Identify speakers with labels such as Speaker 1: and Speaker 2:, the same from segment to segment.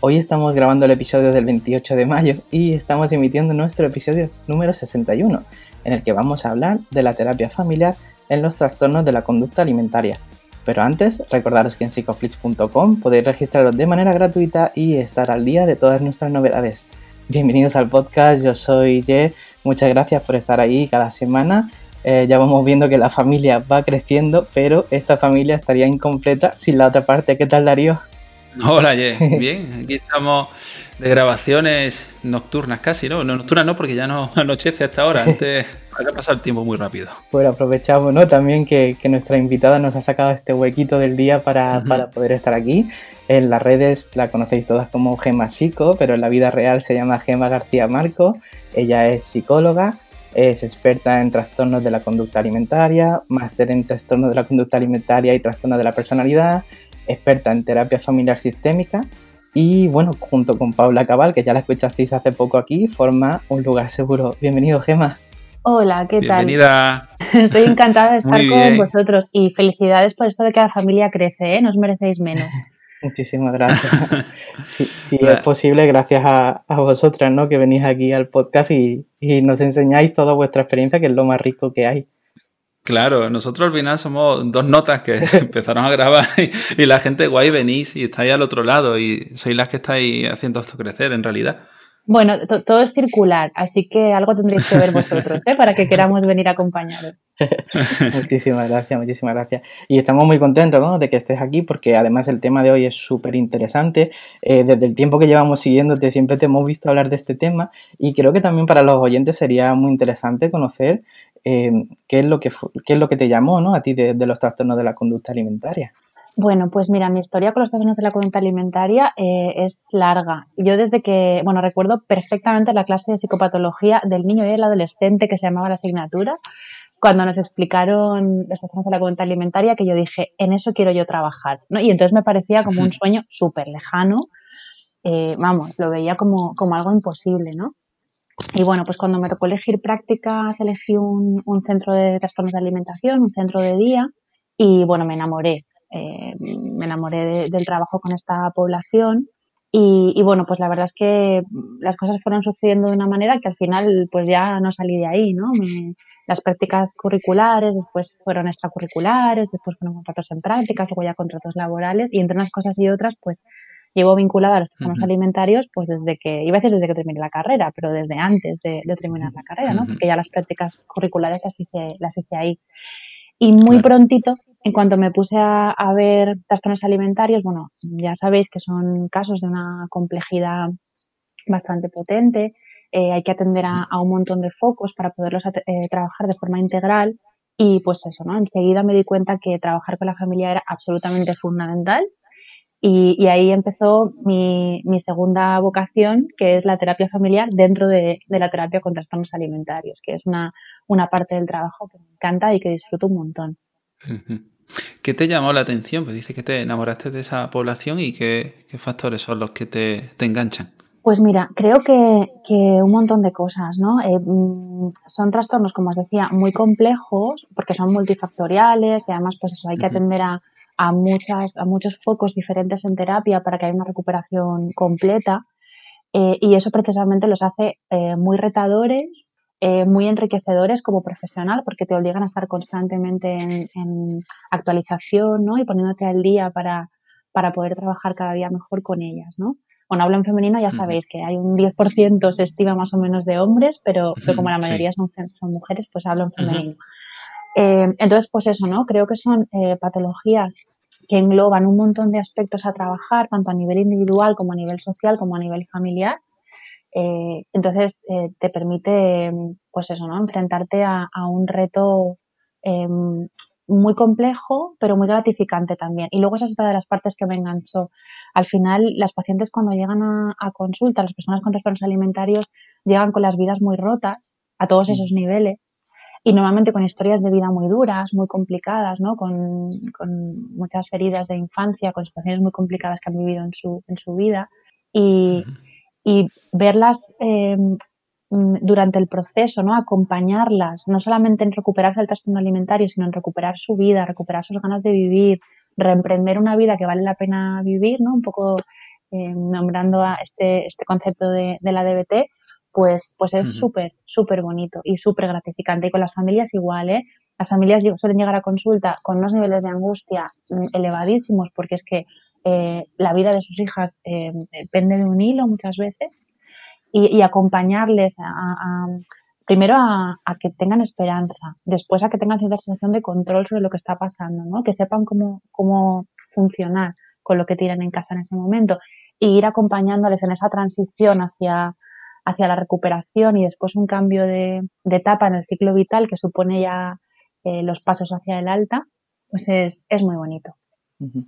Speaker 1: Hoy estamos grabando el episodio del 28 de mayo y estamos emitiendo nuestro episodio número 61, en el que vamos a hablar de la terapia familiar en los trastornos de la conducta alimentaria. Pero antes, recordaros que en psicoflix.com podéis registraros de manera gratuita y estar al día de todas nuestras novedades. Bienvenidos al podcast, yo soy Ye, muchas gracias por estar ahí cada semana. Eh, ya vamos viendo que la familia va creciendo, pero esta familia estaría incompleta sin la otra parte. ¿Qué tal, Darío?
Speaker 2: Hola, Ye, bien, aquí estamos de grabaciones nocturnas casi, ¿no? No nocturnas no, porque ya no anochece hasta ahora. Antes ha pasado el tiempo muy rápido.
Speaker 1: Bueno, aprovechamos, ¿no? También que, nuestra invitada nos ha sacado este huequito del día para, poder estar aquí. En las redes la conocéis todas como Gema Psico, pero en la vida real se llama Gema García Marco. Ella es psicóloga, es experta en trastornos de la conducta alimentaria, máster en trastornos de la conducta alimentaria y trastornos de la personalidad, experta en terapia familiar sistémica y bueno, junto con Paula Cabal, que ya la escuchasteis hace poco aquí, forma un lugar seguro. Bienvenido, Gema.
Speaker 3: Hola, ¿qué
Speaker 2: tal? Bienvenida.
Speaker 3: Estoy encantada de estar con vosotros y felicidades por esto de que la familia crece, ¿eh? No os merecéis menos.
Speaker 1: Muchísimas gracias. Si es posible, gracias a, vosotras, ¿no? Que venís aquí al podcast y, y nos enseñáis toda vuestra experiencia, que es lo más rico que hay.
Speaker 2: Claro, nosotros al final somos dos notas que empezaron a grabar y, la gente guay venís y estáis al otro lado y sois las que estáis haciendo esto crecer en realidad.
Speaker 3: Bueno, todo es circular, así que algo tendréis que ver vosotros ¿eh? para que queramos venir a acompañaros.
Speaker 1: muchísimas gracias, muchísimas gracias. Y estamos muy contentos ¿no? de que estés aquí porque además el tema de hoy es súper interesante. Eh, desde el tiempo que llevamos siguiéndote siempre te hemos visto hablar de este tema y creo que también para los oyentes sería muy interesante conocer eh, ¿qué, es lo que, qué es lo que te llamó ¿no? a ti de, los trastornos de la conducta alimentaria.
Speaker 3: Bueno, pues mira, mi historia con los trastornos de la conducta alimentaria eh, es larga. Yo desde que, bueno, recuerdo perfectamente la clase de psicopatología del niño y el adolescente que se llamaba la asignatura, cuando nos explicaron los trastornos de la conducta alimentaria, que yo dije, en eso quiero yo trabajar. ¿no? Y entonces me parecía como un sueño súper lejano. Eh, vamos, lo veía como, como algo imposible, ¿no? Y bueno, pues cuando me tocó elegir prácticas, elegí un, un centro de trastornos de alimentación, un centro de día, y bueno, me enamoré. Eh, me enamoré del trabajo con esta población y, y, bueno, pues la verdad es que las cosas fueron sucediendo de una manera que al final pues ya no salí de ahí, ¿no? las prácticas curriculares, después fueron extracurriculares, después fueron contratos en prácticas, luego ya contratos laborales y entre unas cosas y otras pues llevo vinculada a los trastornos alimentarios pues desde que, iba a decir desde que terminé la carrera, pero desde antes de, terminar la carrera, ¿no? Porque ya las prácticas curriculares las hice, las hice ahí. Y muy prontito, en cuanto me puse a, ver trastornos alimentarios, bueno, ya sabéis que son casos de una complejidad bastante potente, eh, hay que atender a, un montón de focos para poderlos eh, trabajar de forma integral y pues eso, ¿no? Enseguida me di cuenta que trabajar con la familia era absolutamente fundamental y, ahí empezó mi, mi, segunda vocación, que es la terapia familiar dentro de, la terapia con trastornos alimentarios, que es una, una, parte del trabajo que me encanta y que disfruto un montón.
Speaker 2: ¿Qué te llamó la atención? Pues dice que te enamoraste de esa población y qué, qué factores son los que te, te, enganchan.
Speaker 3: Pues mira, creo que, que un montón de cosas, ¿no? Eh, mm, son trastornos, como os decía, muy complejos porque son multifactoriales y además, pues eso, hay que atender a a, muchas, a muchos focos diferentes en terapia para que haya una recuperación completa. Eh, y eso precisamente los hace eh, muy retadores, eh, muy enriquecedores como profesional, porque te obligan a estar constantemente en, actualización ¿no? y poniéndote al día para, para poder trabajar cada día mejor con ellas. ¿no? Bueno, hablo en femenino, ya sabéis que hay un 10% se estima más o menos de hombres, pero, como la mayoría son, son mujeres, pues hablo en femenino. Eh, entonces, pues eso, ¿no? Creo que son eh, patologías que engloban un montón de aspectos a trabajar, tanto a nivel individual como a nivel social, como a nivel familiar. Eh, entonces, te permite, pues eso, ¿no? Enfrentarte a, un reto muy complejo, pero muy gratificante también. Y luego esa es otra de las partes que me enganchó al final las pacientes cuando llegan a, a consulta, las personas con trastornos alimentarios llegan con las vidas muy rotas a todos esos niveles y normalmente con historias de vida muy duras, muy complicadas, ¿no? Con, con, muchas heridas de infancia, con situaciones muy complicadas que han vivido en su, en su vida y, y verlas eh, durante el proceso, ¿no? Acompañarlas, no solamente en recuperarse del trastorno alimentario, sino en recuperar su vida, recuperar sus ganas de vivir, reemprender una vida que vale la pena vivir, ¿no? Un poco eh, nombrando a este, este concepto de, de la DBT, pues, pues es súper, súper bonito y súper gratificante. Y con las familias igual, ¿eh? Las familias suelen llegar a consulta con unos niveles de angustia mm, elevadísimos porque es que eh, la vida de sus hijas eh, depende de un hilo muchas veces y, y acompañarles a, a primero a, a, que tengan esperanza, después a que tengan cierta sensación de control sobre lo que está pasando, ¿no? que sepan cómo, cómo funcionar con lo que tienen en casa en ese momento y ir acompañándoles en esa transición hacia, hacia la recuperación y después un cambio de, de etapa en el ciclo vital que supone ya eh, los pasos hacia el alta, pues es, es muy bonito.
Speaker 1: Uh -huh.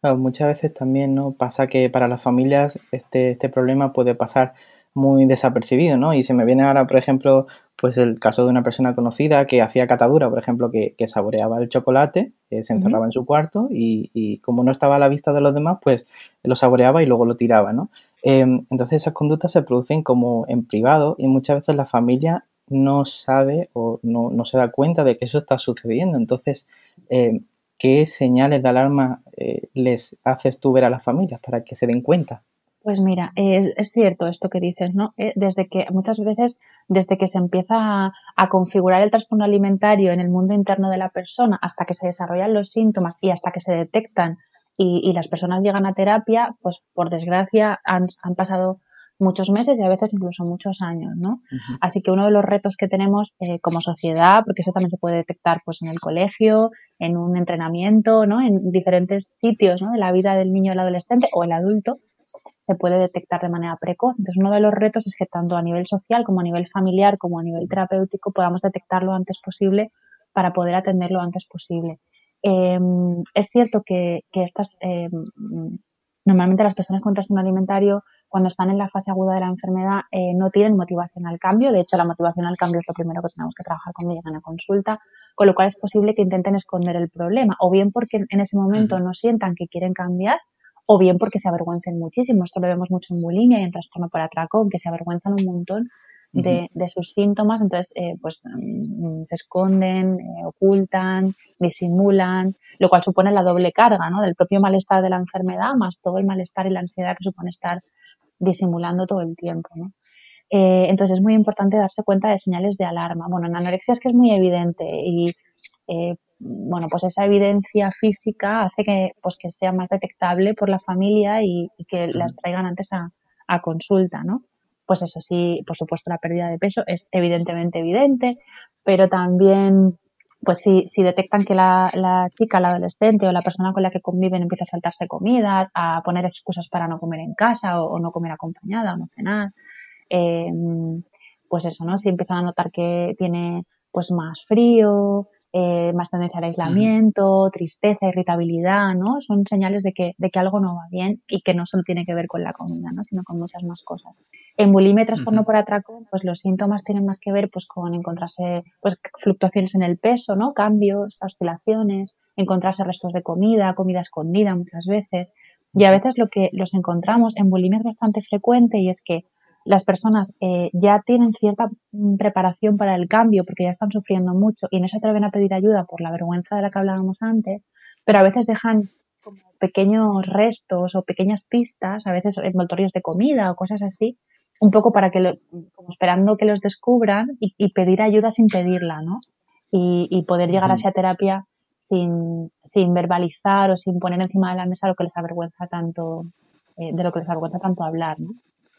Speaker 1: claro, muchas veces también no pasa que para las familias este, este problema puede pasar muy desapercibido, ¿no? Y se me viene ahora, por ejemplo, pues el caso de una persona conocida que hacía catadura, por ejemplo, que, que saboreaba el chocolate, eh, se encerraba uh -huh. en su cuarto y, y, como no estaba a la vista de los demás, pues lo saboreaba y luego lo tiraba, ¿no? Eh, entonces esas conductas se producen como en privado y muchas veces la familia no sabe o no, no se da cuenta de que eso está sucediendo. Entonces, eh, ¿qué señales de alarma eh, les haces tú ver a las familias para que se den cuenta?
Speaker 3: Pues mira, es, es, cierto esto que dices, ¿no? Eh, desde que muchas veces, desde que se empieza a, a, configurar el trastorno alimentario en el mundo interno de la persona, hasta que se desarrollan los síntomas y hasta que se detectan y, y las personas llegan a terapia, pues por desgracia han, han, pasado muchos meses y a veces incluso muchos años, ¿no? Uh -huh. Así que uno de los retos que tenemos eh, como sociedad, porque eso también se puede detectar pues en el colegio, en un entrenamiento, ¿no? En diferentes sitios, ¿no? De la vida del niño, el adolescente o el adulto, se puede detectar de manera precoz. Entonces, uno de los retos es que tanto a nivel social como a nivel familiar como a nivel terapéutico podamos detectarlo antes posible para poder atenderlo antes posible. Eh, es cierto que, que estas, eh, normalmente las personas con trastorno alimentario, cuando están en la fase aguda de la enfermedad, eh, no tienen motivación al cambio. De hecho, la motivación al cambio es lo primero que tenemos que trabajar cuando llegan a consulta, con lo cual es posible que intenten esconder el problema, o bien porque en ese momento no sientan que quieren cambiar, o bien porque se avergüencen muchísimo. Esto lo vemos mucho en bulimia y en trastorno por atracón, que se avergüenzan un montón de, de sus síntomas, entonces eh, pues mm, se esconden, eh, ocultan, disimulan, lo cual supone la doble carga, ¿no? Del propio malestar de la enfermedad, más todo el malestar y la ansiedad que supone estar disimulando todo el tiempo, ¿no? Eh, entonces es muy importante darse cuenta de señales de alarma. Bueno, en anorexia es que es muy evidente y eh, bueno, pues esa evidencia física hace que, pues que sea más detectable por la familia y, y que las traigan antes a, a, consulta, ¿no? Pues eso sí, por supuesto la pérdida de peso es evidentemente evidente, pero también, pues si, si detectan que la, la chica, la adolescente o la persona con la que conviven empieza a saltarse comida, a poner excusas para no comer en casa o, o no comer acompañada o no cenar, eh, pues eso, ¿no? Si empiezan a notar que tiene pues más frío, eh, más tendencia al aislamiento, tristeza, irritabilidad, ¿no? Son señales de que, de que algo no va bien y que no solo tiene que ver con la comida, ¿no? Sino con muchas más cosas. En bulimia y trastorno uh -huh. por atracón, pues los síntomas tienen más que ver pues con encontrarse pues fluctuaciones en el peso, ¿no? Cambios, oscilaciones, encontrarse restos de comida, comida escondida muchas veces. Y a veces lo que los encontramos en bulimia es bastante frecuente y es que las personas eh, ya tienen cierta mm, preparación para el cambio porque ya están sufriendo mucho y no se atreven a pedir ayuda por la vergüenza de la que hablábamos antes, pero a veces dejan como pequeños restos o pequeñas pistas, a veces envoltorios de comida o cosas así, un poco para que, lo, como esperando que los descubran y, y, pedir ayuda sin pedirla, ¿no? Y, y poder llegar uh -huh. a esa terapia sin, sin verbalizar o sin poner encima de la mesa lo que les avergüenza tanto, eh, de lo que les avergüenza tanto hablar, ¿no?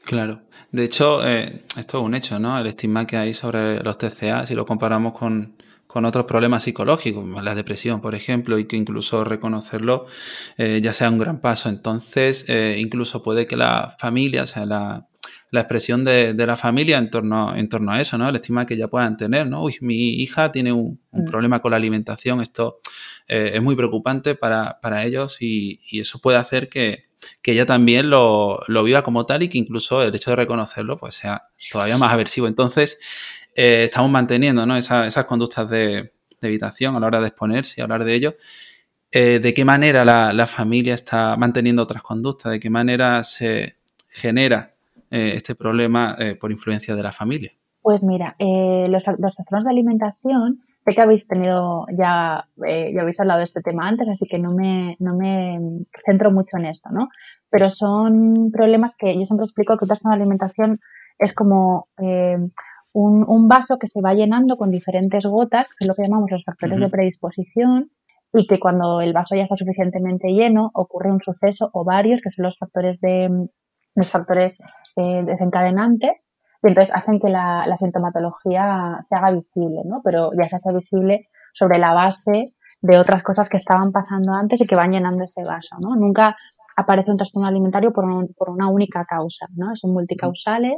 Speaker 2: Claro. De hecho, eh, esto es un hecho, ¿no? El estigma que hay sobre los TCA, si lo comparamos con, con otros problemas psicológicos, la depresión, por ejemplo, y que incluso reconocerlo eh, ya sea un gran paso. Entonces, eh, incluso puede que la familia, o sea, la, la expresión de, la familia en torno, en torno a eso, ¿no? El estigma que ya puedan tener, ¿no? Uy, mi hija tiene un, mm. problema con la alimentación, esto eh, es muy preocupante para, ellos y, eso puede hacer que, ella también lo, viva como tal y que incluso el hecho de reconocerlo pues sea todavía más aversivo. Entonces, eh, estamos manteniendo ¿no? esas conductas de, evitación a la hora de exponerse y hablar de ello. Eh, ¿De qué manera la, familia está manteniendo otras conductas? ¿De qué manera se genera eh, este problema por influencia de la familia?
Speaker 3: Pues mira, los, los trastornos de alimentación Sé que habéis tenido ya, ya habéis hablado de este tema antes, así que no me, no me centro mucho en esto, ¿no? Pero son problemas que yo siempre explico que un trastorno de alimentación es como un, vaso que se va llenando con diferentes gotas, que es lo que llamamos los factores de predisposición, y que cuando el vaso ya está suficientemente lleno ocurre un suceso o varios, que son los factores de los factores eh, desencadenantes, y entonces hacen que la, sintomatología se haga visible, ¿no? Pero ya se hace visible sobre la base de otras cosas que estaban pasando antes y que van llenando ese vaso, ¿no? Nunca aparece un trastorno alimentario por, por una única causa, ¿no? Son multicausales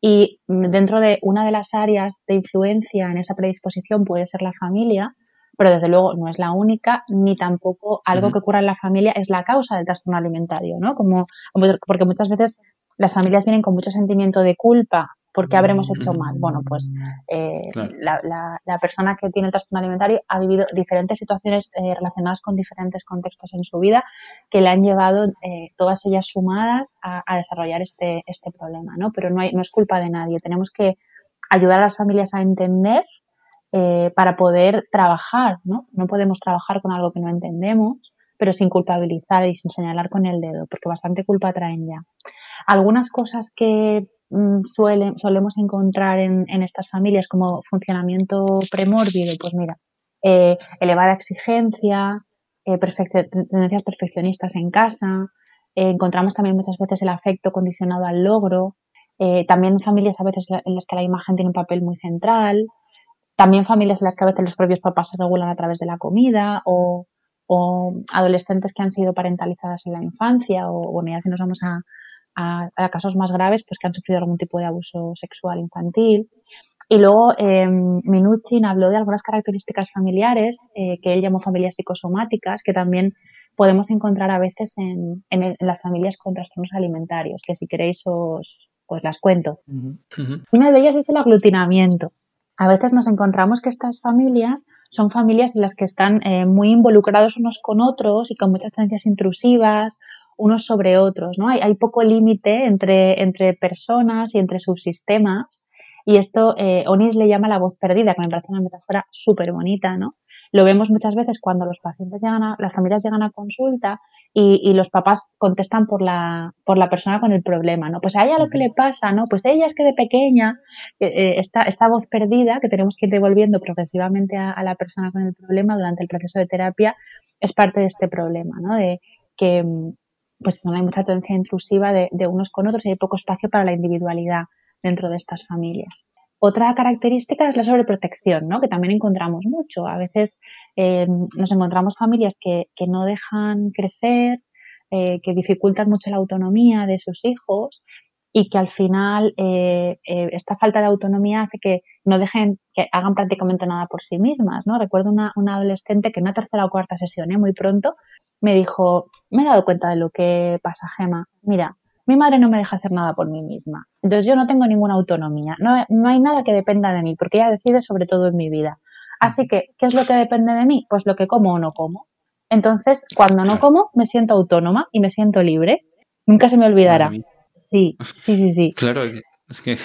Speaker 3: y dentro de una de las áreas de influencia en esa predisposición puede ser la familia, pero desde luego no es la única, ni tampoco algo que ocurra en la familia es la causa del trastorno alimentario, ¿no? Como, porque muchas veces las familias vienen con mucho sentimiento de culpa ¿Por qué habremos hecho mal? Bueno, pues eh, la, persona que tiene el trastorno alimentario ha vivido diferentes situaciones eh, relacionadas con diferentes contextos en su vida que le han llevado eh, todas ellas sumadas a, desarrollar este, este problema, ¿no? Pero no, hay, no es culpa de nadie. Tenemos que ayudar a las familias a entender para poder trabajar, ¿no? No podemos trabajar con algo que no entendemos, pero sin culpabilizar y sin señalar con el dedo, porque bastante culpa traen ya. Algunas cosas que Mm, suele, solemos encontrar en, estas familias como funcionamiento premórbido? Pues mira, eh, elevada exigencia, eh, tendencias perfeccionistas en casa, eh, encontramos también muchas veces el afecto condicionado al logro, también familias a veces en las que la imagen tiene un papel muy central, también familias en las que a veces los propios papás se regulan a través de la comida o, o adolescentes que han sido parentalizadas en la infancia o bueno, ya si nos vamos a, a, casos más graves, pues que han sufrido algún tipo de abuso sexual infantil. Y luego eh, Minuchin habló de algunas características familiares eh, que él llamó familias psicosomáticas, que también podemos encontrar a veces en, en, las familias con trastornos alimentarios, que si queréis os, las cuento. Una de ellas es el aglutinamiento. A veces nos encontramos que estas familias son familias en las que están eh, muy involucrados unos con otros y con muchas tendencias intrusivas unos sobre otros, ¿no? Hay, poco límite entre, entre personas y entre subsistemas y esto eh, Onis le llama la voz perdida, que me parece una metáfora súper bonita, ¿no? Lo vemos muchas veces cuando los pacientes llegan a, las familias llegan a consulta y, y, los papás contestan por la, por la persona con el problema, ¿no? Pues a ella lo que le pasa, ¿no? Pues ella es que de pequeña, eh, eh, esta, esta voz perdida que tenemos que ir devolviendo progresivamente a, a, la persona con el problema durante el proceso de terapia es parte de este problema, ¿no? De que, pues no hay mucha tendencia intrusiva de, unos con otros y hay poco espacio para la individualidad dentro de estas familias. Otra característica es la sobreprotección, ¿no? que también encontramos mucho. A veces eh, nos encontramos familias que, no dejan crecer, eh, que dificultan mucho la autonomía de sus hijos y que al final eh, esta falta de autonomía hace que no dejen que hagan prácticamente nada por sí mismas. Recuerdo una, una adolescente que en una tercera o cuarta sesión, muy pronto, me dijo, me he dado cuenta de lo que pasa, Gema. Mira, mi madre no me deja hacer nada por mí misma. Entonces yo no tengo ninguna autonomía. No, no hay nada que dependa de mí, porque ella decide sobre todo en mi vida. Así que, ¿qué es lo que depende de mí? Pues lo que como o no como. Entonces, cuando no como, me siento autónoma y me siento libre. Nunca se me olvidará. Sí, sí, sí, sí.
Speaker 2: Claro, es que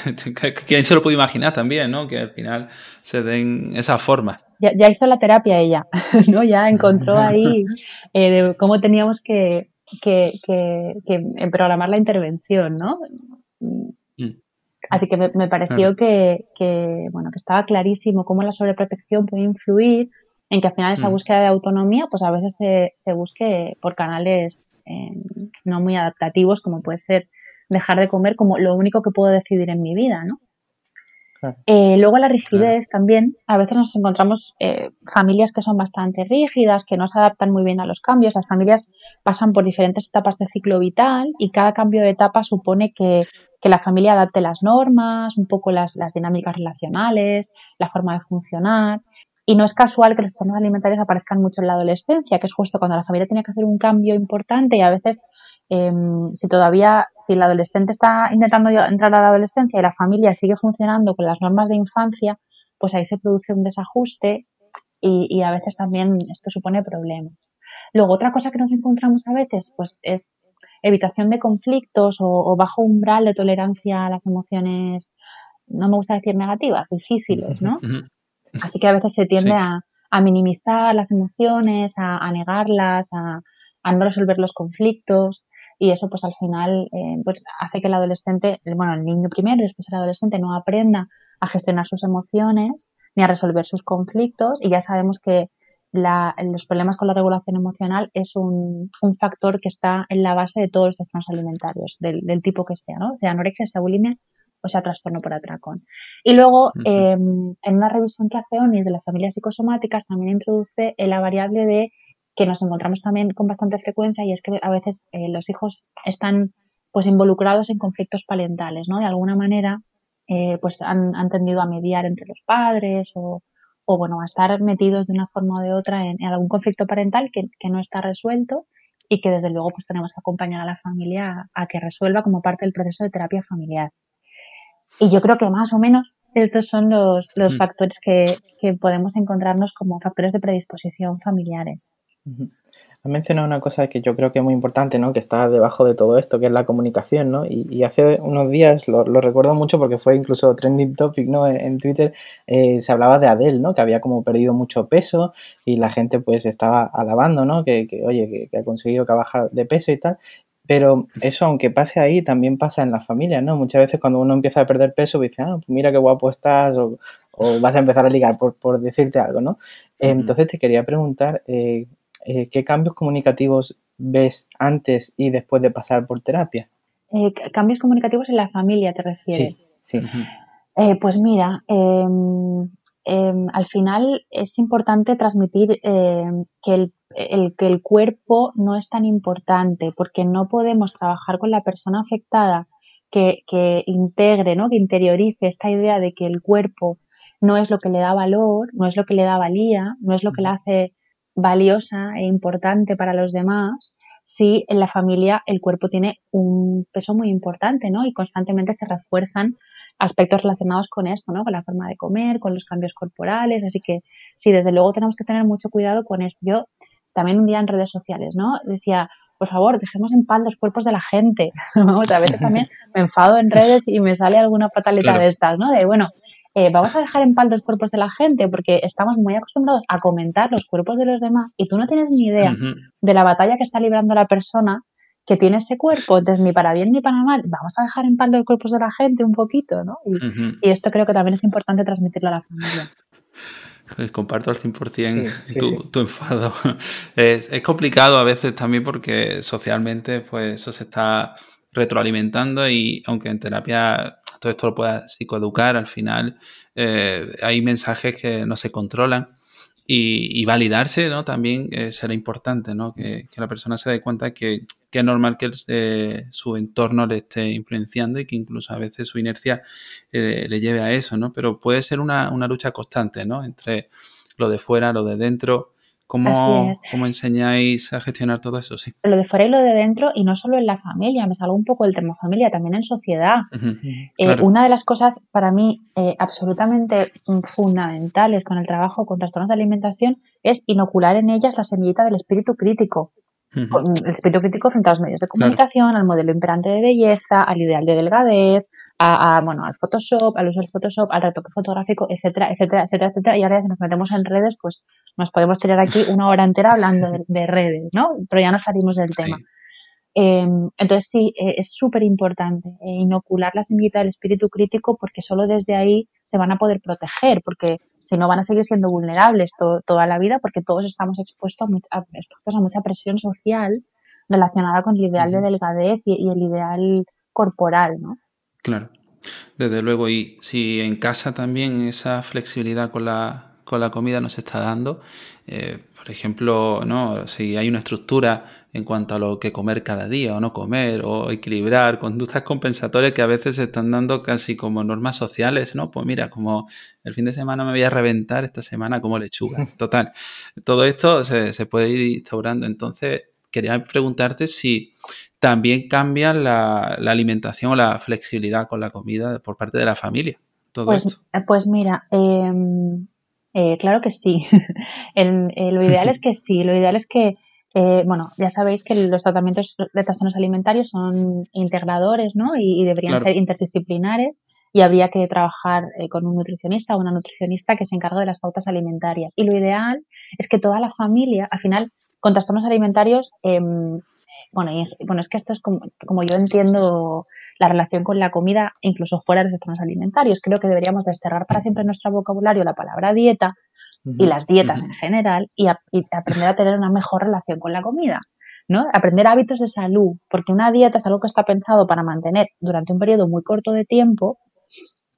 Speaker 2: quién se lo puede imaginar también, ¿no? Que al final se den esa forma
Speaker 3: ya, ya, hizo la terapia ella, ¿no? Ya encontró ahí eh, cómo teníamos que, que, que, que, programar la intervención, ¿no? Mm. Así que me, me pareció que, que, bueno, que estaba clarísimo cómo la sobreprotección puede influir en que al final esa mm. búsqueda de autonomía, pues a veces se, se busque por canales eh, no muy adaptativos, como puede ser dejar de comer como lo único que puedo decidir en mi vida, ¿no? Eh, luego la rigidez también. A veces nos encontramos eh, familias que son bastante rígidas, que no se adaptan muy bien a los cambios. Las familias pasan por diferentes etapas de ciclo vital y cada cambio de etapa supone que, la familia adapte las normas, un poco las, las, dinámicas relacionales, la forma de funcionar. Y no es casual que los trastornos alimentarios aparezcan mucho en la adolescencia, que es justo cuando la familia tiene que hacer un cambio importante y a veces Em, si todavía, si el adolescente está intentando entrar a la adolescencia y la familia sigue funcionando con las normas de infancia, pues ahí se produce un desajuste y, a veces también esto supone problemas. Luego, otra cosa que nos encontramos a veces, pues es evitación de conflictos o, bajo umbral de tolerancia a las emociones, no me gusta decir negativas, difíciles, ¿no? Así que a veces se tiende a, minimizar las emociones, a, negarlas, a, a, no resolver los conflictos y eso pues al final eh, pues hace que el adolescente, bueno, el niño primero y después el adolescente no aprenda a gestionar sus emociones ni a resolver sus conflictos y ya sabemos que la, los problemas con la regulación emocional es un, un, factor que está en la base de todos los trastornos alimentarios, del, del, tipo que sea, ¿no? Sea anorexia, sea bulimia o sea trastorno por atracón. Y luego, em, en una revisión que hace ONIS de las familias psicosomáticas, también introduce la variable de que nos encontramos también con bastante frecuencia y es que a veces eh, los hijos están pues involucrados en conflictos parentales, ¿no? De alguna manera, eh, pues han, tendido a mediar entre los padres o, bueno, a estar metidos de una forma o de otra en, algún conflicto parental que, no está resuelto y que desde luego pues tenemos que acompañar a la familia a, que resuelva como parte del proceso de terapia familiar. Y yo creo que más o menos estos son los, los mm. factores que, que podemos encontrarnos como factores de predisposición familiares.
Speaker 1: Has mencionado una cosa que yo creo que es muy importante, ¿no? Que está debajo de todo esto, que es la comunicación, ¿no? Y, hace unos días, lo, recuerdo mucho porque fue incluso trending topic, ¿no? En, Twitter eh, se hablaba de Adele, ¿no? Que había como perdido mucho peso y la gente pues estaba alabando, ¿no? Que, oye, que, ha conseguido que bajar de peso y tal. Pero eso, aunque pase ahí, también pasa en las familias, ¿no? Muchas veces cuando uno empieza a perder peso, dice, ah, pues mira qué guapo estás, o, vas a empezar a ligar, por, por decirte algo, ¿no? Entonces te quería preguntar, eh, eh, ¿qué cambios comunicativos ves antes y después de pasar por terapia?
Speaker 3: Eh, cambios comunicativos en la familia, ¿te refieres?
Speaker 1: Sí, sí.
Speaker 3: Eh, pues mira, em, em, al final es importante transmitir em, que el, que el cuerpo no es tan importante porque no podemos trabajar con la persona afectada que, que integre, ¿no? que interiorice esta idea de que el cuerpo no es lo que le da valor, no es lo que le da valía, no es lo que le hace valiosa e importante para los demás si en la familia el cuerpo tiene un peso muy importante, ¿no? Y constantemente se refuerzan aspectos relacionados con esto, ¿no? Con la forma de comer, con los cambios corporales, así que sí, desde luego tenemos que tener mucho cuidado con esto. Yo también un día en redes sociales, ¿no? Decía, por favor, dejemos en paz los cuerpos de la gente. a veces también me enfado en redes y me sale alguna fatalidad de estas, ¿no? De, bueno, eh, vamos a dejar en paz los cuerpos de la gente porque estamos muy acostumbrados a comentar los cuerpos de los demás y tú no tienes ni idea de la batalla que está librando la persona que tiene ese cuerpo, entonces ni para bien ni para mal, vamos a dejar en paz los cuerpos de la gente un poquito, ¿no? Y, esto creo que también es importante transmitirlo a la familia.
Speaker 2: Pues comparto al 100% tu, enfado. Es, es, complicado a veces también porque socialmente pues eso se está retroalimentando y aunque en terapia todo esto lo pueda psicoeducar, al final eh, hay mensajes que no se controlan y, validarse ¿no? también eh, será importante, ¿no? que, la persona se dé cuenta que, es normal que eh, su entorno le esté influenciando y que incluso a veces su inercia le lleve a eso, ¿no? pero puede ser una, una lucha constante ¿no? entre lo de fuera, lo de dentro ¿Cómo, ¿Cómo, enseñáis a gestionar todo eso? Sí.
Speaker 3: Lo de fuera y lo de dentro, y no solo en la familia, me salgo un poco del tema familia, también en sociedad. Eh, una de las cosas para mí eh, absolutamente fundamentales con el trabajo con trastornos de alimentación es inocular en ellas la semillita del espíritu crítico. El espíritu crítico frente a los medios de comunicación, al modelo imperante de belleza, al ideal de delgadez, a, bueno, al Photoshop, al uso del Photoshop, al retoque fotográfico, etcétera, etcétera, etcétera, etcétera. Y ahora si nos metemos en redes, pues nos podemos tirar aquí una hora entera hablando de, redes, ¿no? Pero ya no salimos del tema. Em, entonces sí, eh, es súper importante eh, inocular la semillita del espíritu crítico porque solo desde ahí se van a poder proteger, porque si no van a seguir siendo vulnerables toda la vida porque todos estamos expuestos a, mucha, a, mucha presión social relacionada con el ideal de delgadez y, y el ideal corporal, ¿no?
Speaker 2: Claro. Desde luego, y si en casa también esa flexibilidad con la, con la comida nos está dando, eh, por ejemplo, ¿no? si hay una estructura en cuanto a lo que comer cada día o no comer, o equilibrar conductas compensatorias que a veces se están dando casi como normas sociales, ¿no? Pues mira, como el fin de semana me voy a reventar, esta semana como lechuga. Total, todo esto se, se puede ir instaurando. Entonces, quería preguntarte si también cambia la, alimentación o la flexibilidad con la comida por parte de la familia. Todo
Speaker 3: pues,
Speaker 2: esto.
Speaker 3: Eh, pues mira, em, eh, claro que sí. Eh, lo ideal es que sí. Lo ideal es que, bueno, ya sabéis que los tratamientos de trastornos alimentarios son integradores, ¿no? Y, deberían ser interdisciplinares y habría que trabajar con un nutricionista o una nutricionista que se encargue de las pautas alimentarias. Y lo ideal es que toda la familia, al final, con trastornos alimentarios, em, bueno, y, bueno, es que esto es como, como, yo entiendo la relación con la comida, incluso fuera de trastornos alimentarios. Creo que deberíamos desterrar para siempre en nuestro vocabulario la palabra dieta y las dietas en general y, aprender a tener una mejor relación con la comida. ¿no? Aprender hábitos de salud, porque una dieta es algo que está pensado para mantener durante un periodo muy corto de tiempo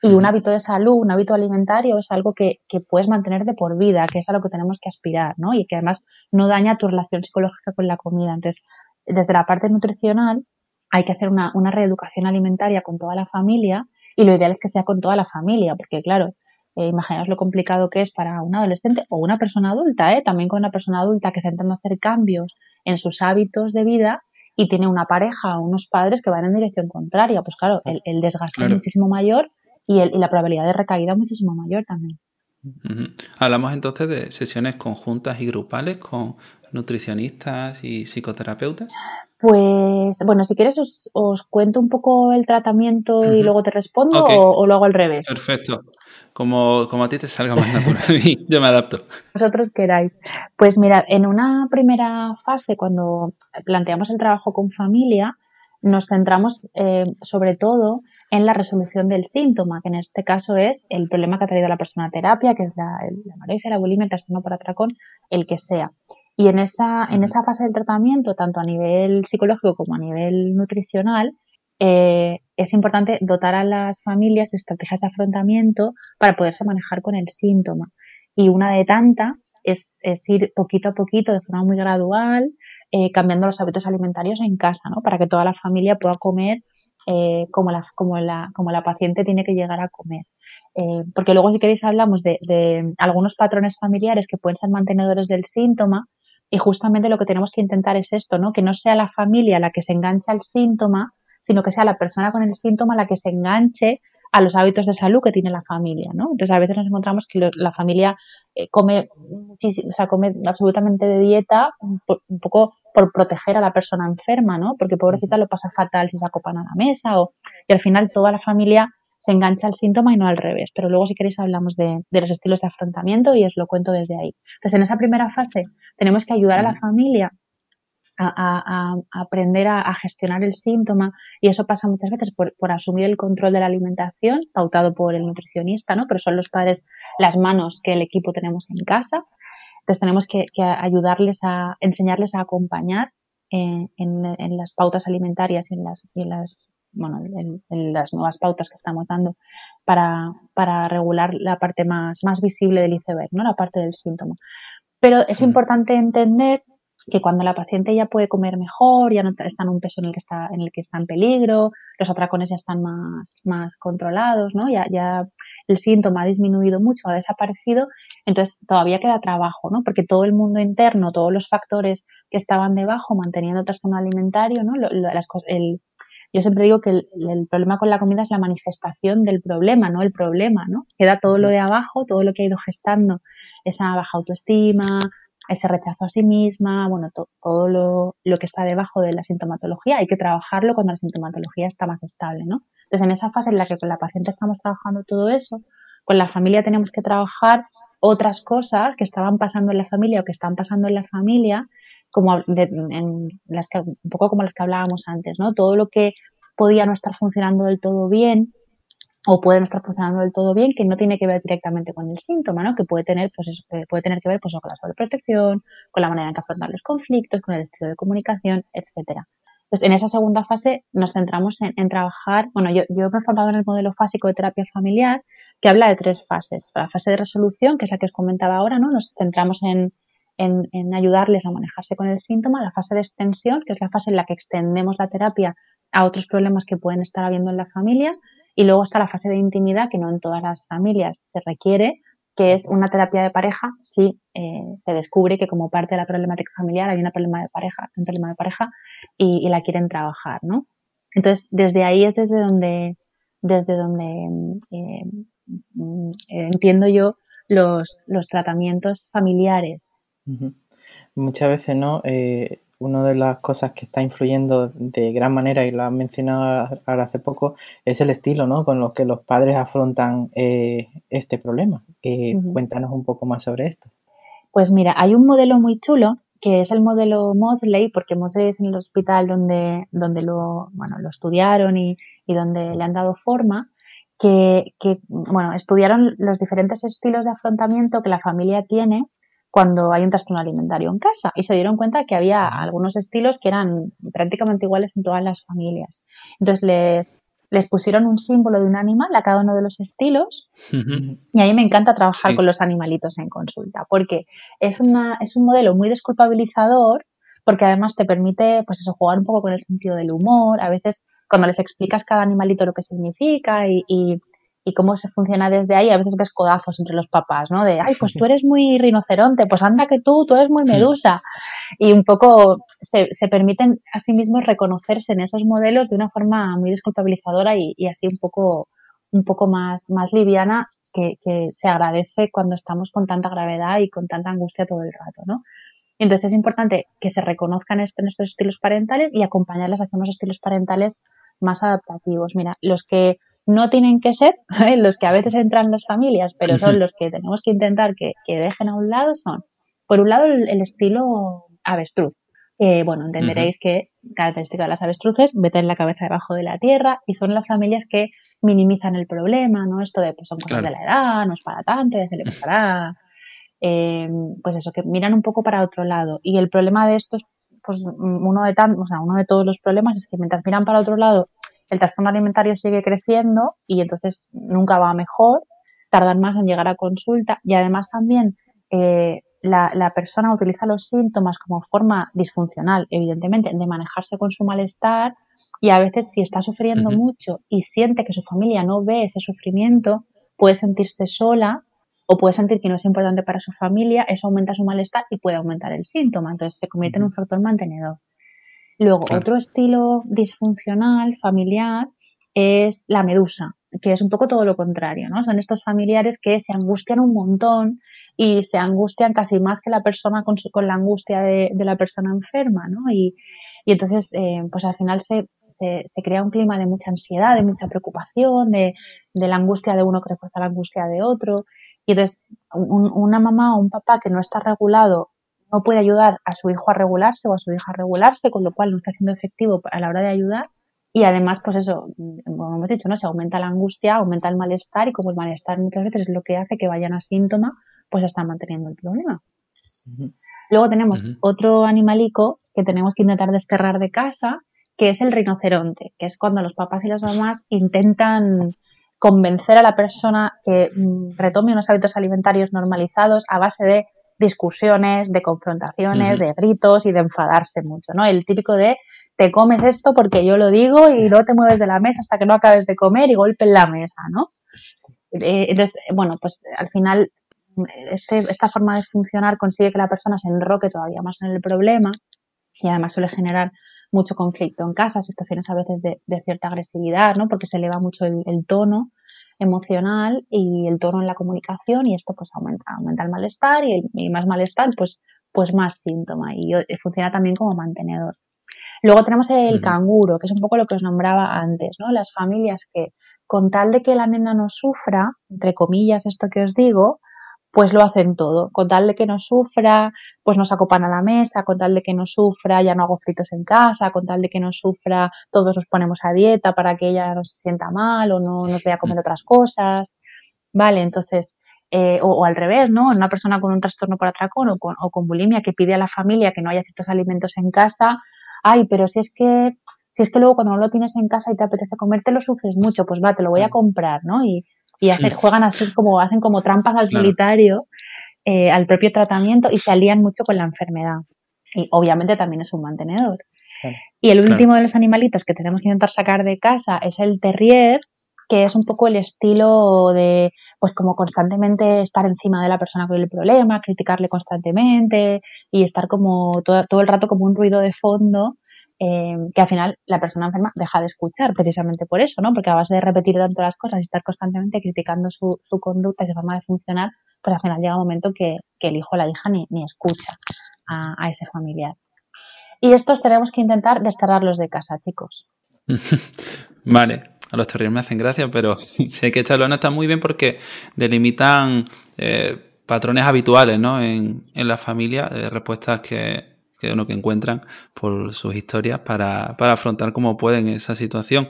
Speaker 3: y un hábito de salud, un hábito alimentario es algo que, que, puedes mantener de por vida, que es a lo que tenemos que aspirar, ¿no? Y que además no daña tu relación psicológica con la comida. Entonces, desde la parte nutricional hay que hacer una, una reeducación alimentaria con toda la familia y lo ideal es que sea con toda la familia, porque claro, eh, imaginaos lo complicado que es para un adolescente o una persona adulta, ¿eh? también con una persona adulta que se intenta hacer cambios en sus hábitos de vida y tiene una pareja o unos padres que van en dirección contraria. Pues claro, el, el desgaste es muchísimo mayor y, el, y la probabilidad de recaída muchísimo mayor también.
Speaker 2: Hablamos entonces de sesiones conjuntas y grupales con nutricionistas y psicoterapeutas.
Speaker 3: Pues bueno, si quieres os, cuento un poco el tratamiento y luego te respondo o, lo hago al revés.
Speaker 2: Perfecto. Como, como a ti te salga más natural, yo me adapto.
Speaker 3: Vosotros queráis. Pues mirad, en una primera fase, cuando planteamos el trabajo con familia, nos centramos eh, sobre todo en la resolución del síntoma, que en este caso es el problema que ha traído la persona a terapia, que es la, la anorexia, la bulimia, el trastorno por atracón, el que sea. Y en esa, en esa fase del tratamiento, tanto a nivel psicológico como a nivel nutricional, eh, es importante dotar a las familias de estrategias de afrontamiento para poderse manejar con el síntoma. Y una de tantas es, es ir poquito a poquito, de forma muy gradual, eh, cambiando los hábitos alimentarios en casa, ¿no? Para que toda la familia pueda comer eh, como, la, como, la, como la paciente tiene que llegar a comer. Eh, porque luego, si queréis, hablamos de, de, algunos patrones familiares que pueden ser mantenedores del síntoma. Y justamente lo que tenemos que intentar es esto, ¿no? Que no sea la familia la que se engancha al síntoma, sino que sea la persona con el síntoma la que se enganche a los hábitos de salud que tiene la familia, ¿no? Entonces a veces nos encontramos que la familia eh, come o sea, come absolutamente de dieta, un, poco por proteger a la persona enferma, ¿no? Porque pobrecita lo pasa fatal si se acopan a la mesa o, y al final toda la familia se engancha al síntoma y no al revés. Pero luego si queréis hablamos de, de los estilos de afrontamiento y os lo cuento desde ahí. Entonces en esa primera fase tenemos que ayudar a la familia a, aprender a, gestionar el síntoma y eso pasa muchas veces por, asumir el control de la alimentación pautado por el nutricionista, ¿no? Pero son los padres las manos que el equipo tenemos en casa. Entonces tenemos que, ayudarles a enseñarles a acompañar en, las pautas alimentarias y en las, las bueno, en, las nuevas pautas que estamos dando para, para regular la parte más, más visible del iceberg, ¿no? La parte del síntoma. Pero es importante entender que cuando la paciente ya puede comer mejor, ya no está en un peso en el que está en el que está en peligro, los atracones ya están más, más controlados, ¿no? Ya, ya el síntoma ha disminuido mucho, ha desaparecido, entonces todavía queda trabajo, ¿no? Porque todo el mundo interno, todos los factores que estaban debajo manteniendo el trastorno alimentario, ¿no? Las, el, yo siempre digo que el, el, problema con la comida es la manifestación del problema, no el problema, ¿no? Queda todo lo de abajo, todo lo que ha ido gestando, esa baja autoestima, ese rechazo a sí misma, bueno, todo lo, que está debajo de la sintomatología, hay que trabajarlo cuando la sintomatología está más estable, ¿no? Entonces, en esa fase en la que con la paciente estamos trabajando todo eso, con la familia tenemos que trabajar otras cosas que estaban pasando en la familia o que están pasando en la familia, como en las que, un poco como las que hablábamos antes, ¿no? Todo lo que podía no estar funcionando del todo bien, o puede no estar funcionando del todo bien, que no tiene que ver directamente con el síntoma, ¿no? Que puede tener, pues eso, puede tener que ver pues, con la sobreprotección, con la manera en que afrontar los conflictos, con el estilo de comunicación, etcétera. Entonces, en esa segunda fase nos centramos en, trabajar, bueno, yo, yo me he formado en el modelo fásico de terapia familiar, que habla de tres fases. La fase de resolución, que es la que os comentaba ahora, ¿no? Nos centramos en, en, ayudarles a manejarse con el síntoma. La fase de extensión, que es la fase en la que extendemos la terapia a otros problemas que pueden estar habiendo en la familia. Y luego está la fase de intimidad, que no en todas las familias se requiere, que es una terapia de pareja si eh, se descubre que como parte de la problemática familiar hay una problema de pareja, un problema de pareja y, la quieren trabajar, ¿no? Entonces, desde ahí es desde donde, desde donde eh, mm, entiendo yo los, los tratamientos familiares.
Speaker 1: Muchas veces, ¿no? Eh, una de las cosas que está influyendo de gran manera, y lo has mencionado ahora hace poco, es el estilo ¿no? con lo que los padres afrontan eh, este problema. Cuéntanos un poco más sobre esto.
Speaker 3: Pues mira, hay un modelo muy chulo que es el modelo Mosley, porque Mosley es en el hospital donde, donde lo, bueno, lo estudiaron y, y donde le han dado forma, que, que, bueno, estudiaron los diferentes estilos de afrontamiento que la familia tiene cuando hay un trastorno alimentario en casa. Y se dieron cuenta que había algunos estilos que eran prácticamente iguales en todas las familias. Entonces les, les pusieron un símbolo de un animal a cada uno de los estilos. Y a mí me encanta trabajar con los animalitos en consulta porque es, una, es un modelo muy desculpabilizador porque además te permite pues eso, jugar un poco con el sentido del humor, a veces cuando les explicas cada animalito lo que significa y y cómo se funciona desde ahí, a veces ves codazos entre los papás, ¿no? De, ay, pues tú eres muy rinoceronte, pues anda que tú, tú eres muy medusa. Y un poco se, se permiten a sí mismos reconocerse en esos modelos de una forma muy desculpabilizadora y, y así un poco, un poco más, más liviana que, que, se agradece cuando estamos con tanta gravedad y con tanta angustia todo el rato, ¿no? Entonces es importante que se reconozcan este, estos estilos parentales y acompañarles hacia unos estilos parentales más adaptativos. Mira, los que no tienen que ser los que a veces entran en las familias, pero son los que tenemos que intentar que, dejen a un lado, son, por un lado, el, estilo avestruz. bueno, entenderéis que característica de las avestruces, meten la cabeza debajo de la tierra y son las familias que minimizan el problema, ¿no? Esto de, pues son cosas de la edad, no es para tanto, ya se le pasará. Em, pues eso, que miran un poco para otro lado. Y el problema de estos, pues uno de, tan, o sea, uno de todos los problemas es que mientras miran para otro lado el trastorno alimentario sigue creciendo y entonces nunca va mejor, tardan más en llegar a consulta y además también eh, la, persona utiliza los síntomas como forma disfuncional, evidentemente, de manejarse con su malestar y a veces si está sufriendo mucho y siente que su familia no ve ese sufrimiento, puede sentirse sola o puede sentir que no es importante para su familia, eso aumenta su malestar y puede aumentar el síntoma, entonces se convierte en un factor mantenedor. Luego, otro estilo disfuncional, familiar, es la medusa, que es un poco todo lo contrario, ¿no? Son estos familiares que se angustian un montón y se angustian casi más que la persona con, con la angustia de, la persona enferma, ¿no? Y, y entonces, eh, pues al final se, se, se, crea un clima de mucha ansiedad, de mucha preocupación, de, de la angustia de uno que refuerza la angustia de otro. Y entonces, una mamá o un papá que no está regulado no puede ayudar a su hijo a regularse o a su hija a regularse, con lo cual no está siendo efectivo a la hora de ayudar. Y además, pues eso, como hemos dicho, ¿no? Se aumenta la angustia, aumenta el malestar y como el malestar muchas veces es lo que hace que vayan a síntoma, pues están manteniendo el problema. Luego tenemos otro animalico que tenemos que intentar desterrar de casa, que es el rinoceronte, que es cuando los papás y las mamás intentan convencer a la persona que mm, retome unos hábitos alimentarios normalizados a base de discusiones, de confrontaciones, de gritos y de enfadarse mucho, ¿no? El típico de te comes esto porque yo lo digo y no te mueves de la mesa hasta que no acabes de comer y golpe en la mesa, ¿no? Eh, entonces, bueno, pues al final este, esta forma de funcionar consigue que la persona se enroque todavía más en el problema y además suele generar mucho conflicto en casa, situaciones a veces de, cierta agresividad, ¿no? Porque se eleva mucho el, el tono emocional y el tono en la comunicación y esto pues aumenta, aumenta el malestar y, más malestar pues, pues más síntoma y, funciona también como mantenedor. Luego tenemos el canguro, que es un poco lo que os nombraba antes, ¿no? Las familias que con tal de que la nena no sufra, entre comillas esto que os digo, pues lo hacen todo. Con tal de que no sufra, pues nos acopan a la mesa, con tal de que no sufra, ya no hago fritos en casa, con tal de que no sufra, todos nos ponemos a dieta para que ella no se sienta mal o no nos vea comer otras cosas. Vale, entonces, eh, o, al revés, ¿no? Una persona con un trastorno por atracón o con, o con bulimia que pide a la familia que no haya ciertos alimentos en casa, ay, pero si es que si es que luego cuando no lo tienes en casa y te apetece comerte lo sufres mucho, pues va, te lo voy a comprar, ¿no? Y, y hacer, juegan así como, hacen como trampas al solitario, eh, al propio tratamiento y se alían mucho con la enfermedad. Y obviamente también es un mantenedor. Y el último de los animalitos que tenemos que intentar sacar de casa es el terrier, que es un poco el estilo de, pues como constantemente estar encima de la persona con el problema, criticarle constantemente y estar como todo, todo el rato como un ruido de fondo eh, que al final la persona enferma deja de escuchar precisamente por eso, ¿no? Porque a base de repetir tanto las cosas y estar constantemente criticando su, conducta y su forma de funcionar, pues al final llega un momento que, el hijo o la hija ni, escucha a, ese familiar. Y estos tenemos que intentar desterrarlos de casa, chicos.
Speaker 2: vale, a los terribles me hacen gracia, pero sé que esta lona está muy bien porque delimitan eh, patrones habituales ¿no? en, en la familia, de respuestas que, que es lo que encuentran por sus historias para, afrontar como pueden esa situación.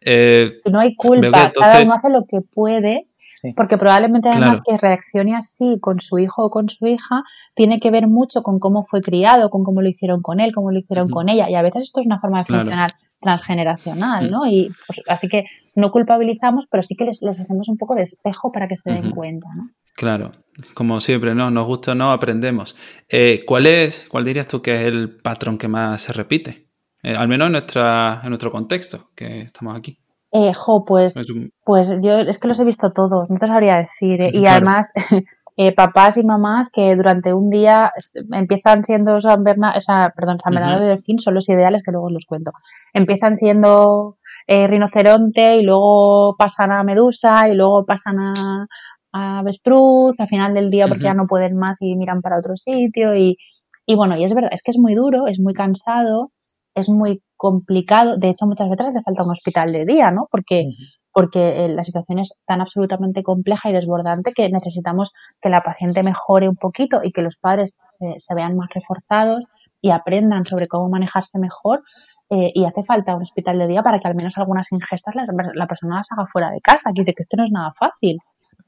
Speaker 3: Eh, no hay culpa, cada uno hace lo que puede, porque probablemente además que reaccione así con su hijo o con su hija tiene que ver mucho con cómo fue criado, con cómo lo hicieron con él, cómo lo hicieron con ella, y a veces esto es una forma de funcionar transgeneracional, mm. ¿no? Y pues, así que no culpabilizamos, pero sí que les, les, hacemos un poco de espejo para que se den cuenta, ¿no?
Speaker 2: Claro, como siempre, ¿no? Nos gusta o no, aprendemos. Eh, ¿Cuál es, cuál dirías tú que es el patrón que más se repite? Eh, al menos en, nuestra, en nuestro contexto, que estamos aquí.
Speaker 3: Eh, jo, pues, pues yo es que los he visto todos, no te sabría decir. y además, papás y mamás que durante un día empiezan siendo San Bernardo, o sea, perdón, San Bernardo de Delfín, son los ideales que luego os los cuento. Empiezan siendo rinoceronte y luego pasan a medusa y luego pasan a, avestruz al final del día porque ya no pueden más y miran para otro sitio y, y bueno, y es verdad, es que es muy duro, es muy cansado, es muy complicado, de hecho muchas veces hace falta un hospital de día, ¿no? Porque, porque eh, la situación es tan absolutamente compleja y desbordante que necesitamos que la paciente mejore un poquito y que los padres se, se vean más reforzados y aprendan sobre cómo manejarse mejor eh, y hace falta un hospital de día para que al menos algunas ingestas la persona las haga fuera de casa. Aquí dice que esto no es nada fácil.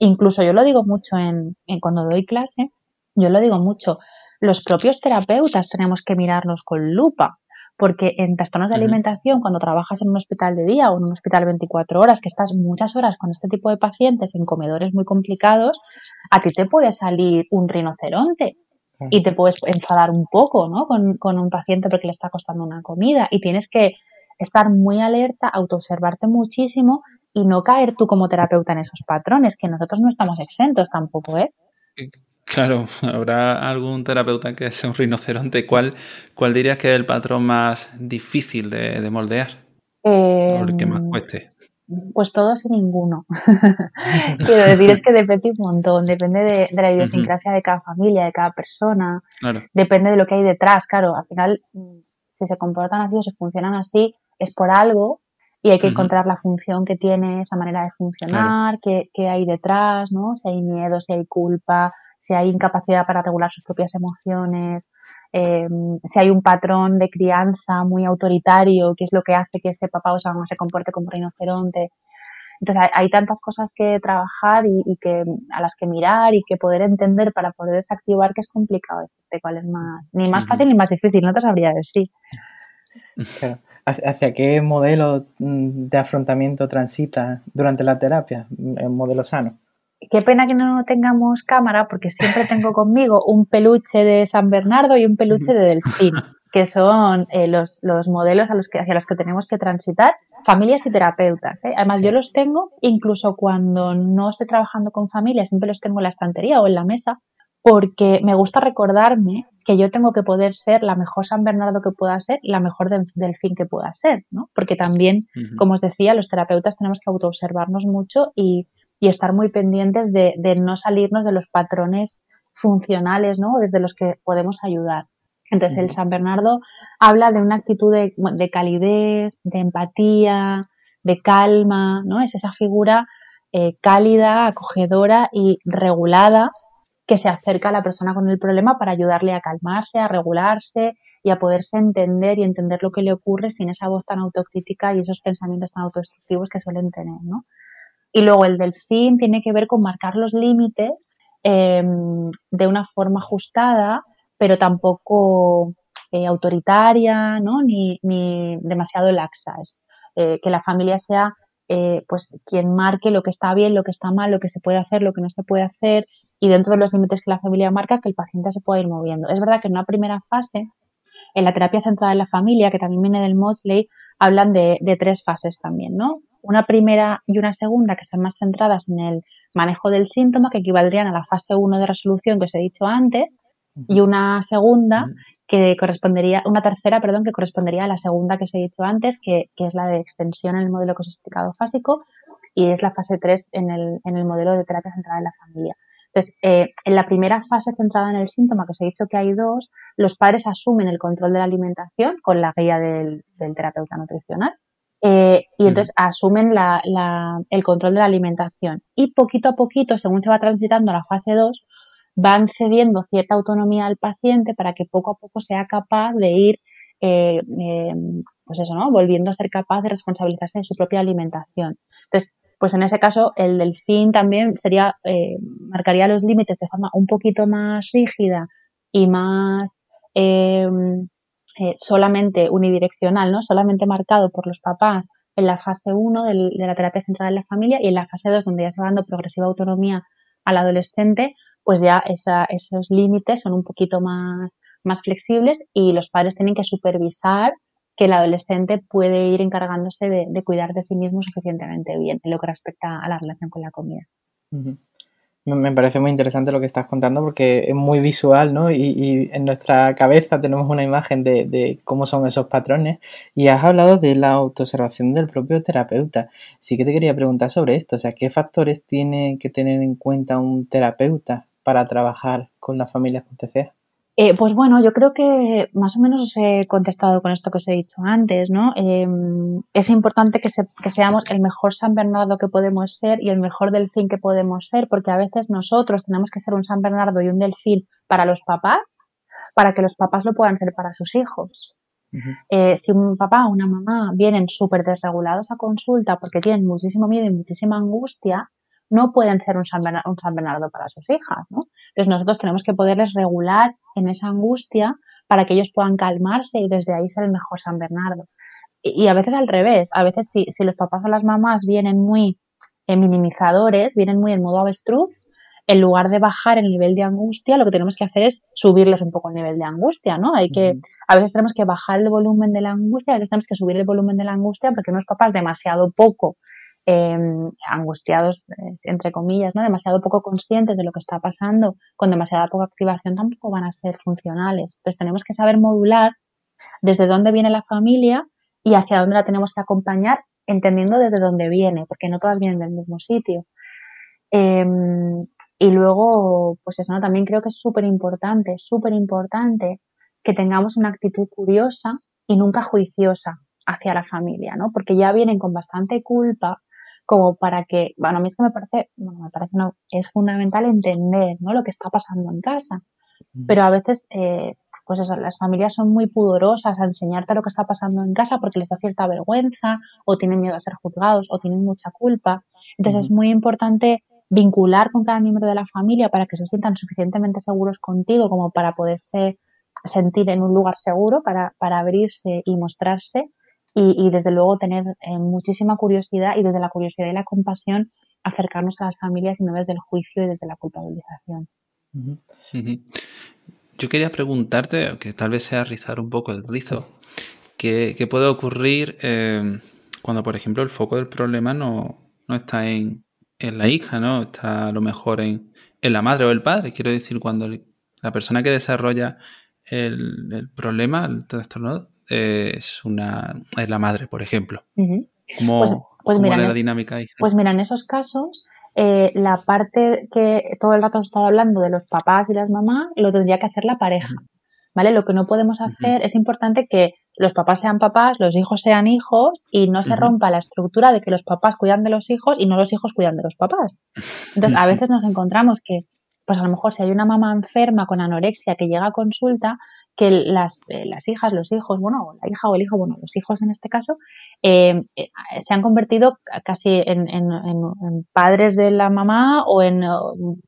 Speaker 3: Incluso yo lo digo mucho en, cuando doy clase, yo lo digo mucho, los propios terapeutas tenemos que mirarnos con lupa, porque en trastornos de alimentación, cuando trabajas en un hospital de día o en un hospital 24 horas, que estás muchas horas con este tipo de pacientes en comedores muy complicados, a ti te puede salir un rinoceronte y te puedes enfadar un poco ¿no? con, con un paciente porque le está costando una comida y tienes que estar muy alerta, autoobservarte muchísimo y no caer tú como terapeuta en esos patrones, que nosotros no estamos exentos tampoco, ¿eh?
Speaker 2: Claro, habrá algún terapeuta que sea un rinoceronte. ¿Cuál, cuál dirías que es el patrón más difícil de, moldear? o el que más cueste.
Speaker 3: Pues todos y ninguno. Quiero decir, es que depende un montón, depende de, la idiosincrasia de cada familia, de cada persona, depende de lo que hay detrás. Claro, al final, mm, si se comportan así o se funcionan así, es por algo y hay que encontrar la función que tiene esa manera de funcionar, qué, hay detrás, ¿no? Si hay miedo, si hay culpa, si hay incapacidad para regular sus propias emociones, em, si hay un patrón de crianza muy autoritario, qué es lo que hace que ese papá o esa mamá se comporte como rinoceronte. Entonces hay, tantas cosas que trabajar y, que a las que mirar y que poder entender para poder desactivar que es complicado decirte cuál es más, ni más fácil ni más difícil, no te sabría decir.
Speaker 1: ¿Hacia qué modelo mm, de afrontamiento transita durante la terapia? ¿Un modelo sano?
Speaker 3: Qué pena que no tengamos cámara porque siempre tengo conmigo un peluche de San Bernardo y un peluche de Delfín, que son eh, los, los, modelos a los que, hacia los que tenemos que transitar, familias y terapeutas. ¿eh? Además, yo los tengo incluso cuando no estoy trabajando con familias, siempre los tengo en la estantería o en la mesa, porque me gusta recordarme que yo tengo que poder ser la mejor San Bernardo que pueda ser y la mejor delfín que pueda ser, ¿no? Porque también, como os decía, los terapeutas tenemos que autoobservarnos mucho y, estar muy pendientes de, no salirnos de los patrones funcionales, ¿no? Desde los que podemos ayudar. Entonces, el San Bernardo habla de una actitud de, calidez, de empatía, de calma, ¿no? Es esa figura eh, cálida, acogedora y regulada que se acerca a la persona con el problema para ayudarle a calmarse, a regularse y a poderse entender y entender lo que le ocurre sin esa voz tan autocrítica y esos pensamientos tan autodestructivos que suelen tener, ¿no? Y luego el delfín tiene que ver con marcar los límites em, de una forma ajustada, pero tampoco eh, autoritaria, ¿no? Ni, ni demasiado laxa. Es eh, que la familia sea eh, pues quien marque lo que está bien, lo que está mal, lo que se puede hacer, lo que no se puede hacer y dentro de los límites que la familia marca que el paciente se pueda ir moviendo. Es verdad que en una primera fase, en la terapia centrada en la familia, que también viene del Mosley, hablan de, de tres fases también, ¿no? Una primera y una segunda que están más centradas en el manejo del síntoma, que equivaldrían a la fase 1 de resolución que os he dicho antes, y una segunda que correspondería, una tercera, perdón, que correspondería a la segunda que os he dicho antes, que, que es la de extensión en el modelo que os he explicado fásico, y es la fase 3 en el, en el modelo de terapia centrada en la familia. Entonces, eh, en la primera fase centrada en el síntoma, que os he dicho que hay dos, los padres asumen el control de la alimentación con la guía del, del terapeuta nutricional eh, y entonces asumen la, la, el control de la alimentación. Y poquito a poquito, según se va transitando a la fase 2, van cediendo cierta autonomía al paciente para que poco a poco sea capaz de ir, eh, eh, pues eso, ¿no? Volviendo a ser capaz de responsabilizarse de su propia alimentación. Entonces, pues en ese caso el delfín también sería, eh, marcaría los límites de forma un poquito más rígida y más em, eh, solamente unidireccional, ¿no? Solamente marcado por los papás en la fase 1 de la terapia centrada en la familia y en la fase 2 donde ya se va dando progresiva autonomía al adolescente, pues ya esa, esos límites son un poquito más, más flexibles y los padres tienen que supervisar que el adolescente puede ir encargándose de, cuidar de sí mismo suficientemente bien en lo que respecta a la relación con la comida.
Speaker 1: Me parece muy interesante lo que estás contando porque es muy visual, ¿no? Y, y en nuestra cabeza tenemos una imagen de, cómo son esos patrones. Y has hablado de la autoobservación del propio terapeuta. Sí que te quería preguntar sobre esto. O sea, ¿qué factores tiene que tener en cuenta un terapeuta para trabajar con las familias con TCA?
Speaker 3: Eh, pues bueno, yo creo que más o menos os he contestado con esto que os he dicho antes, ¿no? Eh, es importante que, se, que, seamos el mejor San Bernardo que podemos ser y el mejor delfín que podemos ser, porque a veces nosotros tenemos que ser un San Bernardo y un delfín para los papás, para que los papás lo puedan ser para sus hijos. Uh -huh. eh, si un papá o una mamá vienen súper desregulados a consulta porque tienen muchísimo miedo y muchísima angustia, no pueden ser un San, Bernardo, un San Bernardo para sus hijas, ¿no? Entonces nosotros tenemos que poderles regular en esa angustia para que ellos puedan calmarse y desde ahí ser el mejor San Bernardo. Y, y a veces al revés, a veces si, si, los papás o las mamás vienen muy eh, minimizadores, vienen muy en modo avestruz, en lugar de bajar el nivel de angustia, lo que tenemos que hacer es subirles un poco el nivel de angustia, ¿no? Hay que, a veces tenemos que bajar el volumen de la angustia, a veces tenemos que subir el volumen de la angustia porque unos papás demasiado poco eh, angustiados, entre comillas, ¿no? demasiado poco conscientes de lo que está pasando, con demasiada poca activación, tampoco van a ser funcionales. Entonces tenemos que saber modular desde dónde viene la familia y hacia dónde la tenemos que acompañar, entendiendo desde dónde viene, porque no todas vienen del mismo sitio. Eh, y luego, pues eso, ¿no? también creo que es súper importante, súper importante que tengamos una actitud curiosa y nunca juiciosa hacia la familia, ¿no? Porque ya vienen con bastante culpa como para que, bueno, a mí es que me parece, bueno, me parece no, es fundamental entender, ¿no? Lo que está pasando en casa. Pero a veces, eh, pues eso, las familias son muy pudorosas a enseñarte lo que está pasando en casa porque les da cierta vergüenza o tienen miedo a ser juzgados o tienen mucha culpa. Entonces uh -huh. es muy importante vincular con cada miembro de la familia para que se sientan suficientemente seguros contigo como para poderse sentir en un lugar seguro, para, para abrirse y mostrarse y, y desde luego tener eh, muchísima curiosidad y desde la curiosidad y la compasión acercarnos a las familias y no desde el juicio y desde la culpabilización.
Speaker 2: Uh -huh. Uh -huh. Yo quería preguntarte, que tal vez sea rizar un poco el rizo, ¿qué, qué puede ocurrir eh, cuando, por ejemplo, el foco del problema no, no está en, en, la hija, ¿no? Está a lo mejor en, en, la madre o el padre. Quiero decir, cuando la persona que desarrolla el, el problema, el trastorno, es una es la madre, por ejemplo. Uh -huh. ¿Cómo,
Speaker 3: pues, pues
Speaker 2: cómo
Speaker 3: mira,
Speaker 2: la dinámica ahí?
Speaker 3: Pues mira, en esos casos, eh, la parte que todo el rato has estado hablando de los papás y las mamás, lo tendría que hacer la pareja. Uh -huh. ¿Vale? Lo que no podemos hacer, uh -huh. es importante que los papás sean papás, los hijos sean hijos y no se rompa la estructura de que los papás cuidan de los hijos y no los hijos cuidan de los papás. Entonces, a veces nos encontramos que, pues a lo mejor si hay una mamá enferma con anorexia que llega a consulta, que las, eh, las hijas, los hijos, bueno, la hija o el hijo, bueno, los hijos en este caso, eh, eh, se han convertido casi en, padres de la mamá o en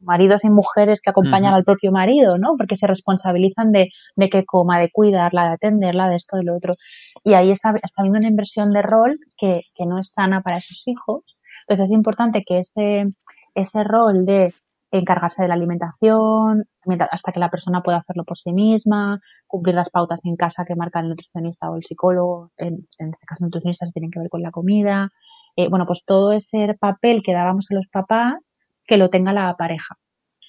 Speaker 3: maridos y mujeres que acompañan al propio marido, ¿no? Porque se responsabilizan de, de que coma, de cuidarla, de atenderla, de esto, de lo otro. Y ahí está, está habiendo una inversión de rol que, que no es sana para esos hijos. Entonces es importante que ese, ese rol de encargarse de la alimentación, hasta que la persona pueda hacerlo por sí misma, cumplir las pautas en casa que marca el nutricionista o el psicólogo, en, este caso nutricionistas tienen que ver con la comida, eh, bueno, pues todo ese papel que dábamos a los papás, que lo tenga la pareja.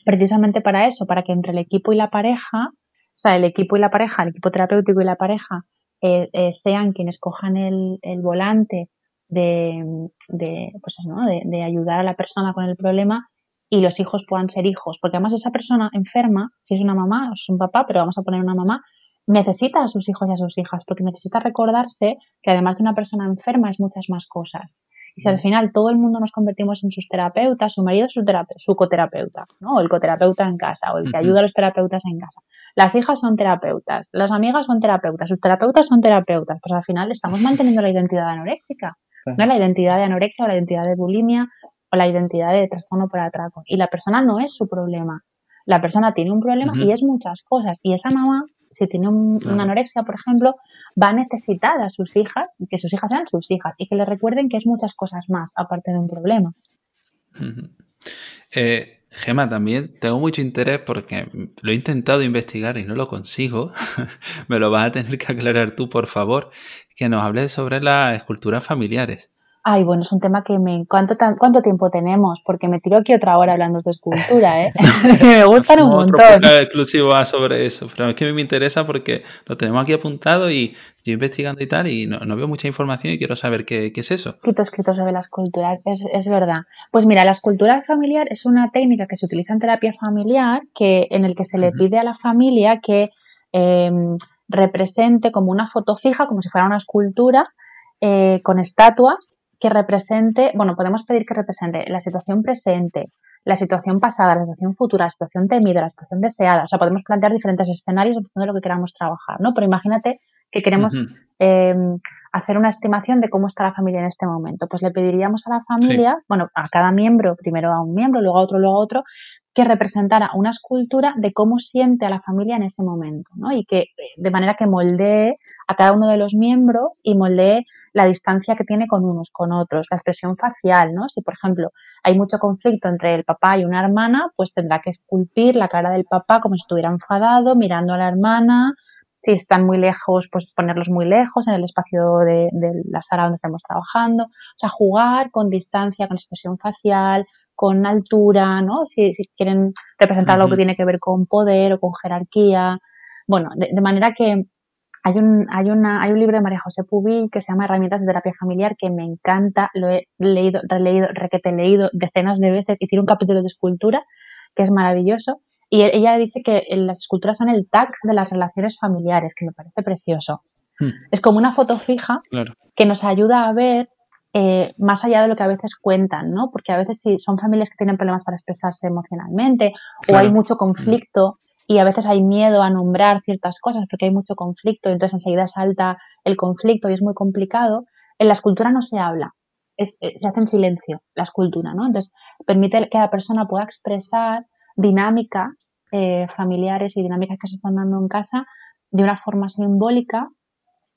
Speaker 3: Precisamente para eso, para que entre el equipo y la pareja, o sea, el equipo y la pareja, el equipo terapéutico y la pareja, eh, eh, sean quienes cojan el, volante de, de, pues ¿no? de ayudar a la persona con el problema y los hijos puedan ser hijos, porque además esa persona enferma, si es una mamá o es un papá, pero vamos a poner una mamá, necesita a sus hijos y a sus hijas, porque necesita recordarse que además de una persona enferma es muchas más cosas. Y si al final todo el mundo nos convertimos en sus terapeutas, su marido es su, su coterapeuta, ¿no? O el coterapeuta en casa, o el que ayuda a los terapeutas en casa. Las hijas son terapeutas, las amigas son terapeutas, sus terapeutas son terapeutas. Pues al final estamos manteniendo la identidad anoréxica, ¿no? La identidad de anorexia o la identidad de bulimia o la identidad de trastorno por atraco. Y la persona no es su problema. La persona tiene un problema y es muchas cosas. Y esa mamá, si tiene una anorexia, por ejemplo, va a necesitar a sus hijas, que sus hijas sean sus hijas y que le recuerden que es muchas cosas más, aparte de un problema.
Speaker 2: Eh, Gema, también tengo mucho interés porque lo he intentado investigar y no lo consigo. Me lo vas a tener que aclarar tú, por favor, que nos hables sobre las esculturas familiares.
Speaker 3: Ay, bueno, es un tema que me... ¿Cuánto, ¿Cuánto tiempo tenemos? Porque me tiro aquí otra hora hablando de escultura, ¿eh? me gustan un montón.
Speaker 2: Otro exclusivo sobre eso, pero es que me interesa porque lo tenemos aquí apuntado y yo investigando y tal y no, veo mucha información y quiero saber qué, qué es eso.
Speaker 3: Escrito escrito sobre la escultura, es, es, verdad. Pues mira, la escultura familiar es una técnica que se utiliza en terapia familiar que, en el que se le pide a la familia que em, represente como una foto fija, como si fuera una escultura, eh, con estatuas que represente, bueno, podemos pedir que represente la situación presente, la situación pasada, la situación futura, la situación temida, la situación deseada. O sea, podemos plantear diferentes escenarios en función de lo que queramos trabajar, ¿no? Pero imagínate que queremos em, hacer una estimación de cómo está la familia en este momento. Pues le pediríamos a la familia, bueno, a cada miembro, primero a un miembro, luego a otro, luego a otro, que representara una escultura de cómo siente a la familia en ese momento, ¿no? Y que de manera que moldee a cada uno de los miembros y moldee la distancia que tiene con unos, con otros, la expresión facial, ¿no? Si, por ejemplo, hay mucho conflicto entre el papá y una hermana, pues tendrá que esculpir la cara del papá como si estuviera enfadado, mirando a la hermana. Si están muy lejos, pues ponerlos muy lejos en el espacio de, la sala donde estamos trabajando. O sea, jugar con distancia, con expresión facial, con altura, ¿no? Si, quieren representar algo que tiene que ver con poder o con jerarquía. Bueno, de manera que hay un, hay, una, hay un libro de María José Pubil que se llama Herramientas de Terapia Familiar que me encanta, lo he leído, releído, requete leído decenas de veces y tiene un capítulo de escultura que es maravilloso. Y e, ella dice que las esculturas son el tag de las relaciones familiares, que me parece precioso. Hmm. Es como una foto fija que nos ayuda a ver eh, más allá de lo que a veces cuentan, ¿no? Porque a veces si son familias que tienen problemas para expresarse emocionalmente o hay mucho conflicto, y a veces hay miedo a nombrar ciertas cosas porque hay mucho conflicto entonces enseguida salta el conflicto y es muy complicado. En la escultura no se habla, eh, se hace en silencio la escultura, ¿no? Entonces permite que la persona pueda expresar dinámicas eh, familiares y dinámicas que se están dando en casa de una forma simbólica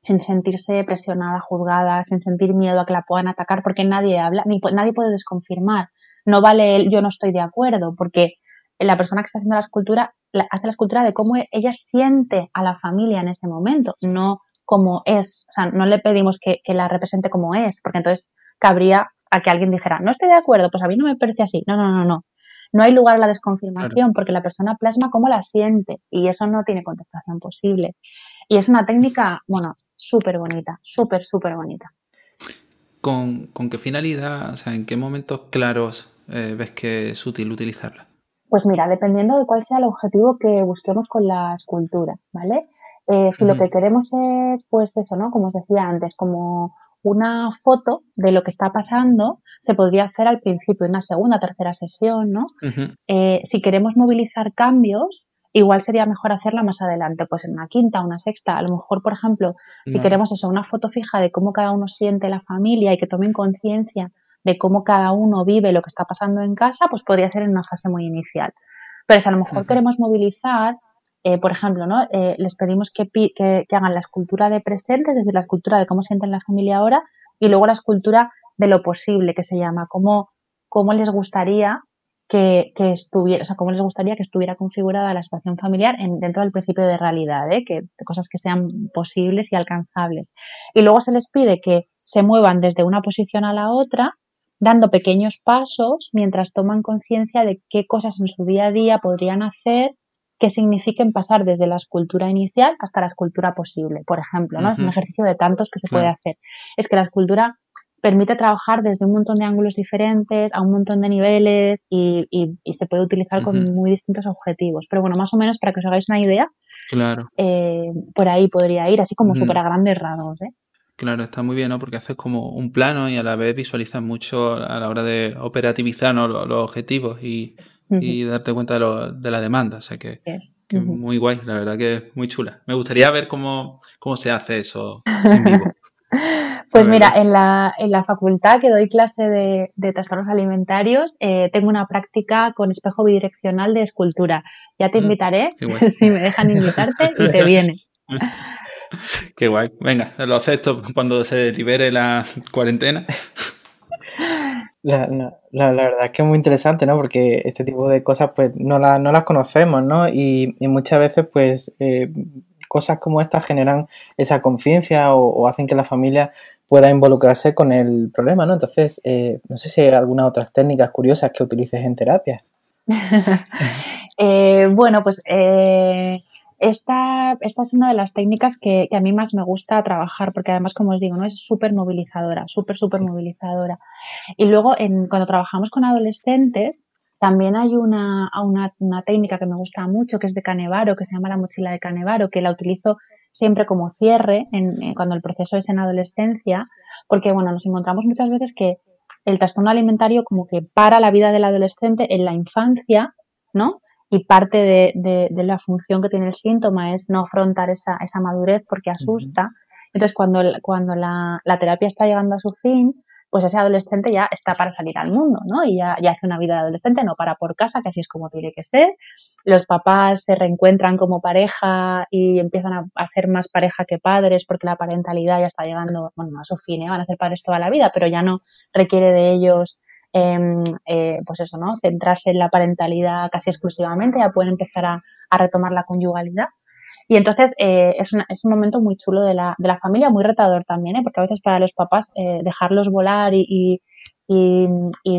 Speaker 3: sin sentirse presionada, juzgada, sin sentir miedo a que la puedan atacar porque nadie habla, ni nadie puede desconfirmar. No vale el yo no estoy de acuerdo porque la persona que está haciendo la escultura hace la escultura de cómo ella siente a la familia en ese momento, no como es. O sea, no le pedimos que, la represente como es, porque entonces cabría a que alguien dijera, no estoy de acuerdo, pues a mí no me parece así. No, no, no, no. No hay lugar a la desconfirmación porque la persona plasma cómo la siente y eso no tiene contestación posible. Y es una técnica, bueno, súper bonita, súper, súper bonita.
Speaker 2: ¿Con, qué finalidad, o sea, en qué momentos claros eh, ves que es útil utilizarla?
Speaker 3: Pues mira, dependiendo de cuál sea el objetivo que busquemos con la escultura, ¿vale? Eh, si lo que queremos es, pues eso, ¿no? Como os decía antes, como una foto de lo que está pasando, se podría hacer al principio, en una segunda, tercera sesión, ¿no? Eh, si queremos movilizar cambios, igual sería mejor hacerla más adelante, pues en una quinta, una sexta. A lo mejor, por ejemplo, si queremos eso, una foto fija de cómo cada uno siente la familia y que tomen conciencia de cómo cada uno vive lo que está pasando en casa, pues podría ser en una fase muy inicial. Pero si a lo mejor queremos movilizar, eh, por ejemplo, ¿no? Eh, les pedimos que, que, hagan la escultura de presente, es decir, la escultura de cómo sienten la familia ahora, y luego la escultura de lo posible, que se llama, cómo, cómo les gustaría que, estuviera, o sea, cómo les gustaría que estuviera configurada la situación familiar en, dentro del principio de realidad, ¿eh? que cosas que sean posibles y alcanzables. Y luego se les pide que se muevan desde una posición a la otra, dando pequeños pasos mientras toman conciencia de qué cosas en su día a día podrían hacer que signifiquen pasar desde la escultura inicial hasta la escultura posible. Por ejemplo, ¿no? Es un ejercicio de tantos que se puede hacer. Es que la escultura permite trabajar desde un montón de ángulos diferentes, a un montón de niveles y, se puede utilizar con muy distintos objetivos. Pero bueno, más o menos para que os hagáis una idea,
Speaker 2: claro.
Speaker 3: Eh, por ahí podría ir, así como súper a grandes rasgos. ¿eh?
Speaker 2: Claro, está muy bien, ¿no? Porque haces como un plano y a la vez visualizas mucho a la hora de operativizar los, objetivos y, darte cuenta de, la demanda. O sea que, que muy guay, la verdad que es muy chula. Me gustaría ver cómo, cómo se hace eso en vivo.
Speaker 3: Pues mira, en la, en la facultad que doy clase de, de trastornos alimentarios, eh, tengo una práctica con espejo bidireccional de escultura. Ya te mm, invitaré, si me dejan invitarte, y te vienes.
Speaker 2: Qué guay. Venga, lo acepto cuando se libere la cuarentena.
Speaker 1: La, verdad es que es muy interesante, ¿no? Porque este tipo de cosas, pues, no, no las conocemos, ¿no? Y, muchas veces, pues, eh, cosas como estas generan esa conciencia o, hacen que la familia pueda involucrarse con el problema, ¿no? Entonces, eh, no sé si hay algunas otras técnicas curiosas que utilices en terapia.
Speaker 3: Eh, bueno, pues eh, esta, esta, es una de las técnicas que, a mí más me gusta trabajar, porque además, como os digo, ¿no? es súper movilizadora, súper, súper movilizadora. Y luego, en, cuando trabajamos con adolescentes, también hay una, una, una, técnica que me gusta mucho, que es de Canevaro, que se llama la mochila de Canevaro, que la utilizo siempre como cierre en, cuando el proceso es en adolescencia, porque bueno, nos encontramos muchas veces que el trastorno alimentario como que para la vida del adolescente en la infancia, ¿no? Y parte de, de, la función que tiene el síntoma es no afrontar esa, esa madurez porque asusta. Entonces, cuando, cuando la, la terapia está llegando a su fin, pues ese adolescente ya está para salir al mundo, ¿no? Y ya, ya, hace una vida de adolescente, no para por casa, que así es como tiene que ser. Los papás se reencuentran como pareja y empiezan a, ser más pareja que padres porque la parentalidad ya está llegando, bueno, a su fin, ¿eh? van a ser padres toda la vida, pero ya no requiere de ellos, eh, pues eso, ¿no? Centrarse en la parentalidad casi exclusivamente, ya pueden empezar a, retomar la conyugalidad. Y entonces eh, es, un momento muy chulo de la, de la familia, muy retador también, ¿eh? porque a veces para los papás eh, dejarlos volar y,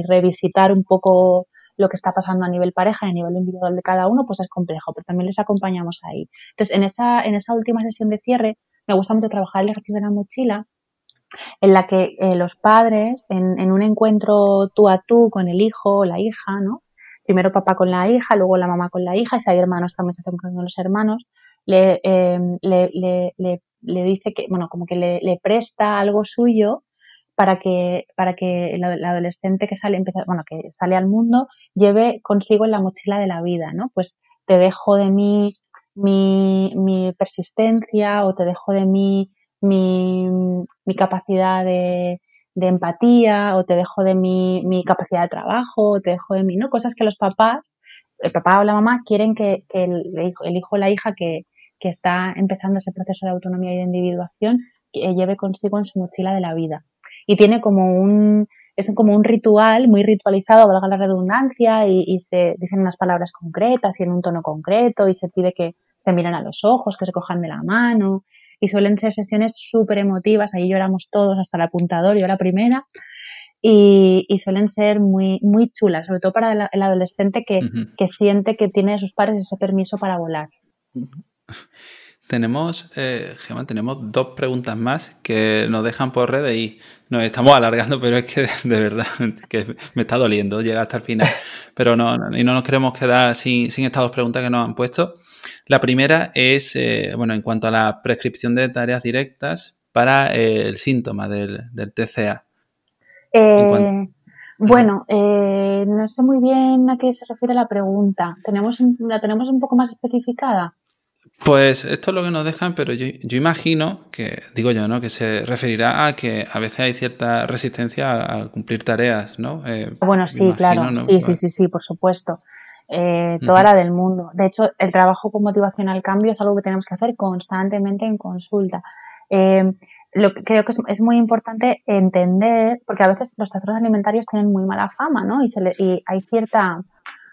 Speaker 3: revisitar un poco lo que está pasando a nivel pareja y a nivel individual de cada uno, pues es complejo, pero también les acompañamos ahí. Entonces, en esa, en esa última sesión de cierre, me gusta mucho trabajar el ejercicio de la mochila, en la que eh, los padres, en, en, un encuentro tú a tú con el hijo o la hija, ¿no? Primero papá con la hija, luego la mamá con la hija, y si hay hermanos también se hacen con los hermanos, le, le, le, le, dice que, bueno, como que le, presta algo suyo para que, para que el, adolescente que sale, empieza, bueno, que sale al mundo lleve consigo en la mochila de la vida, ¿no? Pues te dejo de mí mi, mi persistencia o te dejo de mí mi, mi capacidad de, empatía o te dejo de mí mi capacidad de trabajo o te dejo de mí, ¿no? Cosas que los papás, el papá o la mamá quieren que, el, hijo, el hijo o la hija que, que está empezando ese proceso de autonomía y de individuación que lleve consigo en su mochila de la vida. Y tiene como un, es como un ritual muy ritualizado, valga la redundancia, y, se dicen unas palabras concretas y en un tono concreto, y se pide que se miren a los ojos, que se cojan de la mano, y suelen ser sesiones súper emotivas, ahí lloramos todos hasta el apuntador, yo la primera, y, suelen ser muy, muy chulas, sobre todo para el, adolescente que, que, siente que tiene de sus padres ese permiso para volar.
Speaker 2: Tenemos, eh, tenemos dos preguntas más que nos dejan por redes y nos estamos alargando, pero es que de verdad que me está doliendo llegar hasta el final. Pero no, y no nos queremos quedar sin, estas dos preguntas que nos han puesto. La primera es, eh, bueno, en cuanto a la prescripción de tareas directas para eh, el síntoma del, TCA.
Speaker 3: Eh, Bueno, eh, no sé muy bien a qué se refiere la pregunta. ¿Tenemos, ¿La tenemos un poco más especificada?
Speaker 2: Pues esto es lo que nos dejan, pero yo, imagino que, digo yo, ¿no? Que se referirá a que a veces hay cierta resistencia a, cumplir tareas, ¿no?
Speaker 3: Eh, bueno, sí, claro. Sí, sí, sí, sí, por supuesto. Eh, toda la del mundo. De hecho, el trabajo con motivación al cambio es algo que tenemos que hacer constantemente en consulta. Eh, lo que creo que es, muy importante entender, porque a veces los trastornos alimentarios tienen muy mala fama, ¿no? Y, se y hay cierta,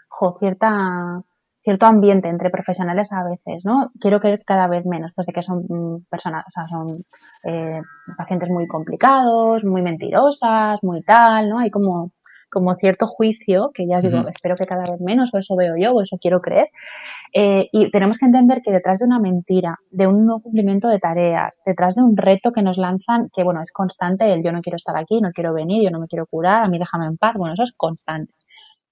Speaker 3: jo, cierta cierto ambiente entre profesionales a veces, ¿no? Quiero que cada vez menos, pues de que son mm, personas, o sea, son eh, pacientes muy complicados, muy mentirosas, muy tal, ¿no? Hay como, como cierto juicio, que ya digo, espero que cada vez menos, o eso veo yo, o eso quiero creer. Eh, y tenemos que entender que detrás de una mentira, de un no cumplimiento de tareas, detrás de un reto que nos lanzan, que bueno, es constante, el yo no quiero estar aquí, no quiero venir, yo no me quiero curar, a mí déjame en paz, bueno, eso es constante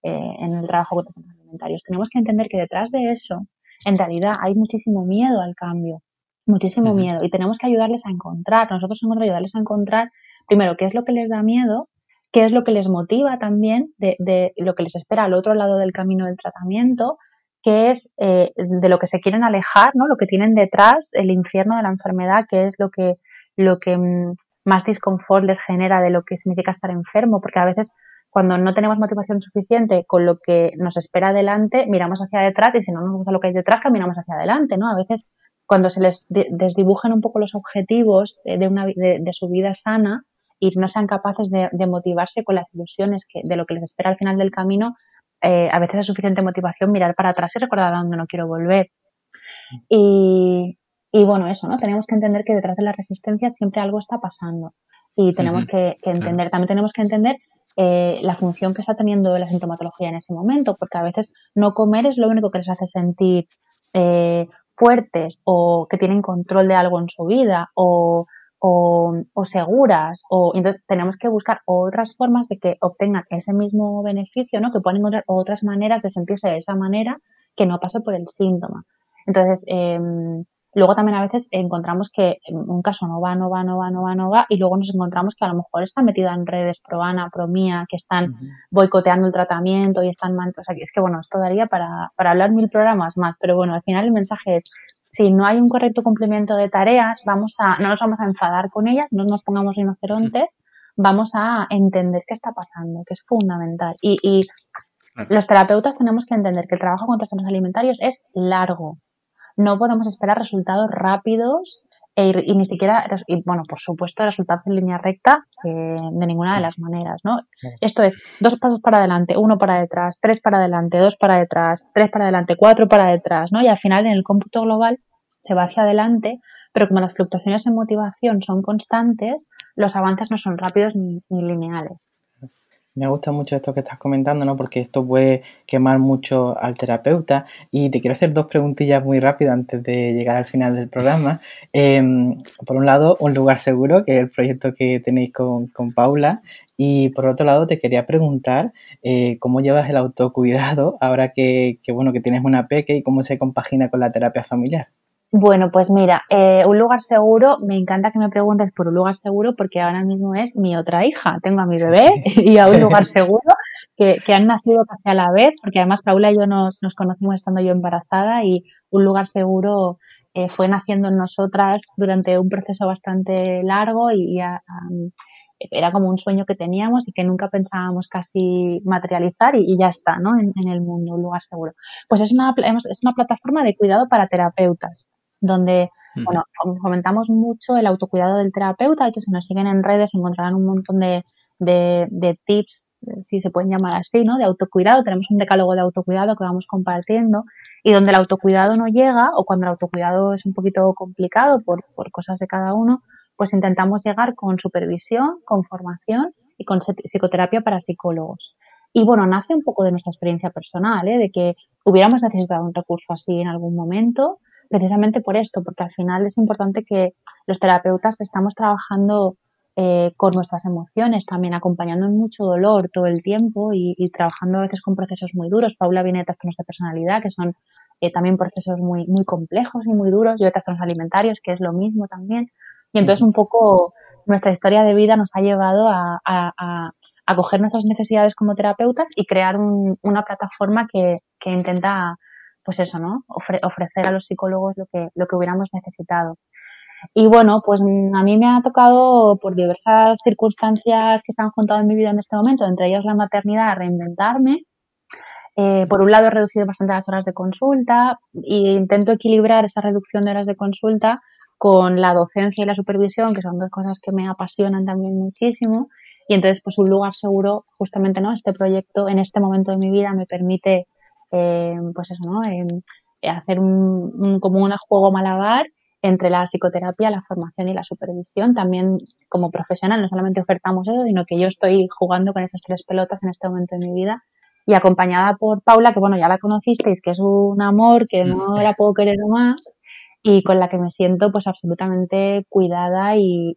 Speaker 3: eh, en el trabajo que tenemos que entender que detrás de eso, en realidad, hay muchísimo miedo al cambio, muchísimo miedo, y tenemos que ayudarles a encontrar, nosotros tenemos que ayudarles a encontrar, primero, qué es lo que les da miedo, qué es lo que les motiva también de, lo que les espera al otro lado del camino del tratamiento, qué es eh, de lo que se quieren alejar, ¿no? Lo que tienen detrás, el infierno de la enfermedad, qué es lo que, lo que mm, más disconfort les genera de lo que significa estar enfermo, porque a veces cuando no tenemos motivación suficiente con lo que nos espera adelante, miramos hacia detrás y si no nos gusta lo que hay detrás, caminamos hacia adelante, ¿no? A veces cuando se les desdibujan un poco los objetivos de, una, de, su vida sana y no sean capaces de, motivarse con las ilusiones que, de lo que les espera al final del camino, eh, a veces es suficiente motivación mirar para atrás y recordar a dónde no quiero volver. Y, bueno, eso, ¿no? Tenemos que entender que detrás de la resistencia siempre algo está pasando. Y tenemos que, entender, también tenemos que entender eh, la función que está teniendo la sintomatología en ese momento, porque a veces no comer es lo único que les hace sentir eh, fuertes o que tienen control de algo en su vida o, o, seguras. O, entonces tenemos que buscar otras formas de que obtengan ese mismo beneficio, ¿no? que puedan encontrar otras maneras de sentirse de esa manera que no pase por el síntoma. Entonces, eh, Luego también a veces encontramos que un caso no va, no va, no va, no va, no va, y luego nos encontramos que a lo mejor está metida en redes pro Ana, pro mía, que están boicoteando el tratamiento y están o sea, es que bueno, esto daría para, para hablar mil programas más, pero bueno, al final el mensaje es, si no hay un correcto cumplimiento de tareas, vamos a, no nos vamos a enfadar con ellas, no nos pongamos rinocerontes, vamos a entender qué está pasando, que es fundamental. Y, y los terapeutas tenemos que entender que el trabajo con trastornos alimentarios es largo, no podemos esperar resultados rápidos e y ni siquiera, y bueno, por supuesto, resultados en línea recta eh, de ninguna de las maneras, ¿no? Esto es dos pasos para adelante, uno para detrás, tres para adelante, dos para detrás, tres para adelante, cuatro para detrás, ¿no? Y al final en el cómputo global se va hacia adelante, pero como las fluctuaciones en motivación son constantes, los avances no son rápidos ni lineales.
Speaker 1: Me gusta mucho esto que estás comentando, ¿no? Porque esto puede quemar mucho al terapeuta. Y te quiero hacer dos preguntillas muy rápido antes de llegar al final del programa. Em, por un lado, un lugar seguro, que es el proyecto que tenéis con, Paula. Y por otro lado, te quería preguntar eh, cómo llevas el autocuidado ahora que, que, bueno, que tienes una peque y cómo se compagina con la terapia familiar.
Speaker 3: Bueno, pues mira, eh, un lugar seguro, me encanta que me preguntes por un lugar seguro porque ahora mismo es mi otra hija. Tengo a mi bebé y a un lugar seguro que, que, han nacido casi a la vez, porque además Paula y yo nos, nos conocimos estando yo embarazada y un lugar seguro eh, fue naciendo en nosotras durante un proceso bastante largo y, era como un sueño que teníamos y que nunca pensábamos casi materializar y, ya está, ¿no? En, en, el mundo, un lugar seguro. Pues es una, es una plataforma de cuidado para terapeutas donde bueno, fomentamos mucho el autocuidado del terapeuta. De hecho, si nos siguen en redes encontrarán un montón de, de, tips, si se pueden llamar así, ¿no? De autocuidado. Tenemos un decálogo de autocuidado que vamos compartiendo y donde el autocuidado no llega o cuando el autocuidado es un poquito complicado por, por cosas de cada uno, pues intentamos llegar con supervisión, con formación y con psicoterapia para psicólogos. Y bueno, nace un poco de nuestra experiencia personal, ¿eh? de que hubiéramos necesitado un recurso así en algún momento precisamente por esto, porque al final es importante que los terapeutas estamos trabajando eh, con nuestras emociones, también acompañando en mucho dolor todo el tiempo y, trabajando a veces con procesos muy duros. Paula viene de trastornos de personalidad, que son eh, también procesos muy, muy complejos y muy duros. Yo de trastornos alimentarios, que es lo mismo también. Y entonces un poco nuestra historia de vida nos ha llevado a, acoger nuestras necesidades como terapeutas y crear una plataforma que, que, intenta, pues eso, ¿no? ofrecer a los psicólogos lo que, lo que hubiéramos necesitado. Y bueno, pues a mí me ha tocado por diversas circunstancias que se han juntado en mi vida en este momento, entre ellas la maternidad, reinventarme. Eh, por un lado he reducido bastante las horas de consulta e intento equilibrar esa reducción de horas de consulta con la docencia y la supervisión, que son dos cosas que me apasionan también muchísimo. Y entonces, pues un lugar seguro, justamente, ¿no? Este proyecto en este momento de mi vida me permite, eh, pues eso, ¿no? hacer un, un, como un juego malabar entre la psicoterapia, la formación y la supervisión. También como profesional no solamente ofertamos eso, sino que yo estoy jugando con esas tres pelotas en este momento de mi vida y acompañada por Paula, que bueno, ya la conocisteis, que es un amor, que no la puedo querer más y con la que me siento pues absolutamente cuidada y,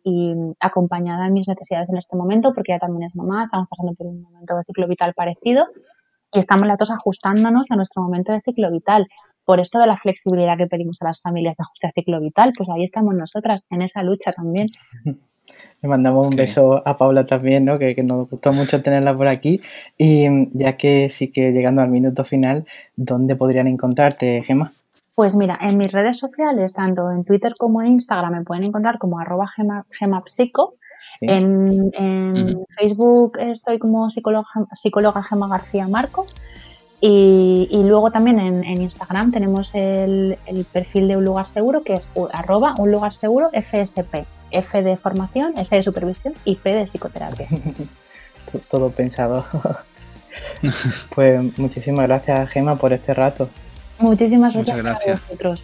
Speaker 3: acompañada en mis necesidades en este momento, porque ella también es mamá, estamos pasando por un momento de ciclo vital parecido y estamos las dos ajustándonos a nuestro momento de ciclo vital por esto de la flexibilidad que pedimos a las familias de ajuste a ciclo vital, pues ahí estamos nosotras, en esa lucha también.
Speaker 1: Le mandamos un beso a Paula también, ¿no? Que, nos gustó mucho tenerla por aquí. Y ya que sí que llegando al minuto final, ¿dónde podrían encontrarte, Gema?
Speaker 3: Pues mira, en mis redes sociales, tanto en Twitter como en Instagram, me pueden encontrar como arroba gemapsico. En, Facebook estoy como psicóloga, psicóloga Gema García Marco y, luego también en, Instagram tenemos el, perfil de un lugar seguro que es arroba un lugar seguro FSP. F de formación, S de supervisión y P de psicoterapia.
Speaker 1: Todo pensado. pues muchísimas gracias, Gema, por este rato.
Speaker 3: Muchísimas gracias, a vosotros.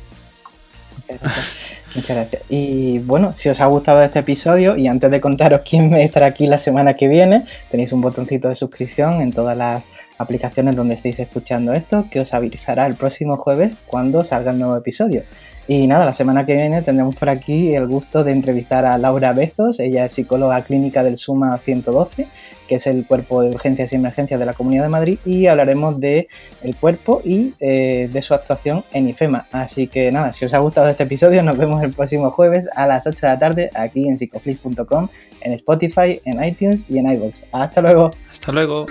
Speaker 1: Muchas gracias. Muchas gracias. Y bueno, si os ha gustado este episodio y antes de contaros quién estará aquí la semana que viene, tenéis un botoncito de suscripción en todas las aplicaciones donde estéis escuchando esto, que os avisará el próximo jueves cuando salga el nuevo episodio. Y nada, la semana que viene tendremos por aquí el gusto de entrevistar a Laura Bestos, ella es psicóloga clínica del SUMA 112, que es el cuerpo de urgencias y emergencias de la Comunidad de Madrid, y hablaremos de cuerpo y eh, de su actuación en IFEMA. Así que nada, si os ha gustado este episodio, nos vemos el próximo jueves a las 8 de la tarde aquí en psicoflix.com, en Spotify, en iTunes y en iVoox. Hasta luego.
Speaker 2: Hasta luego.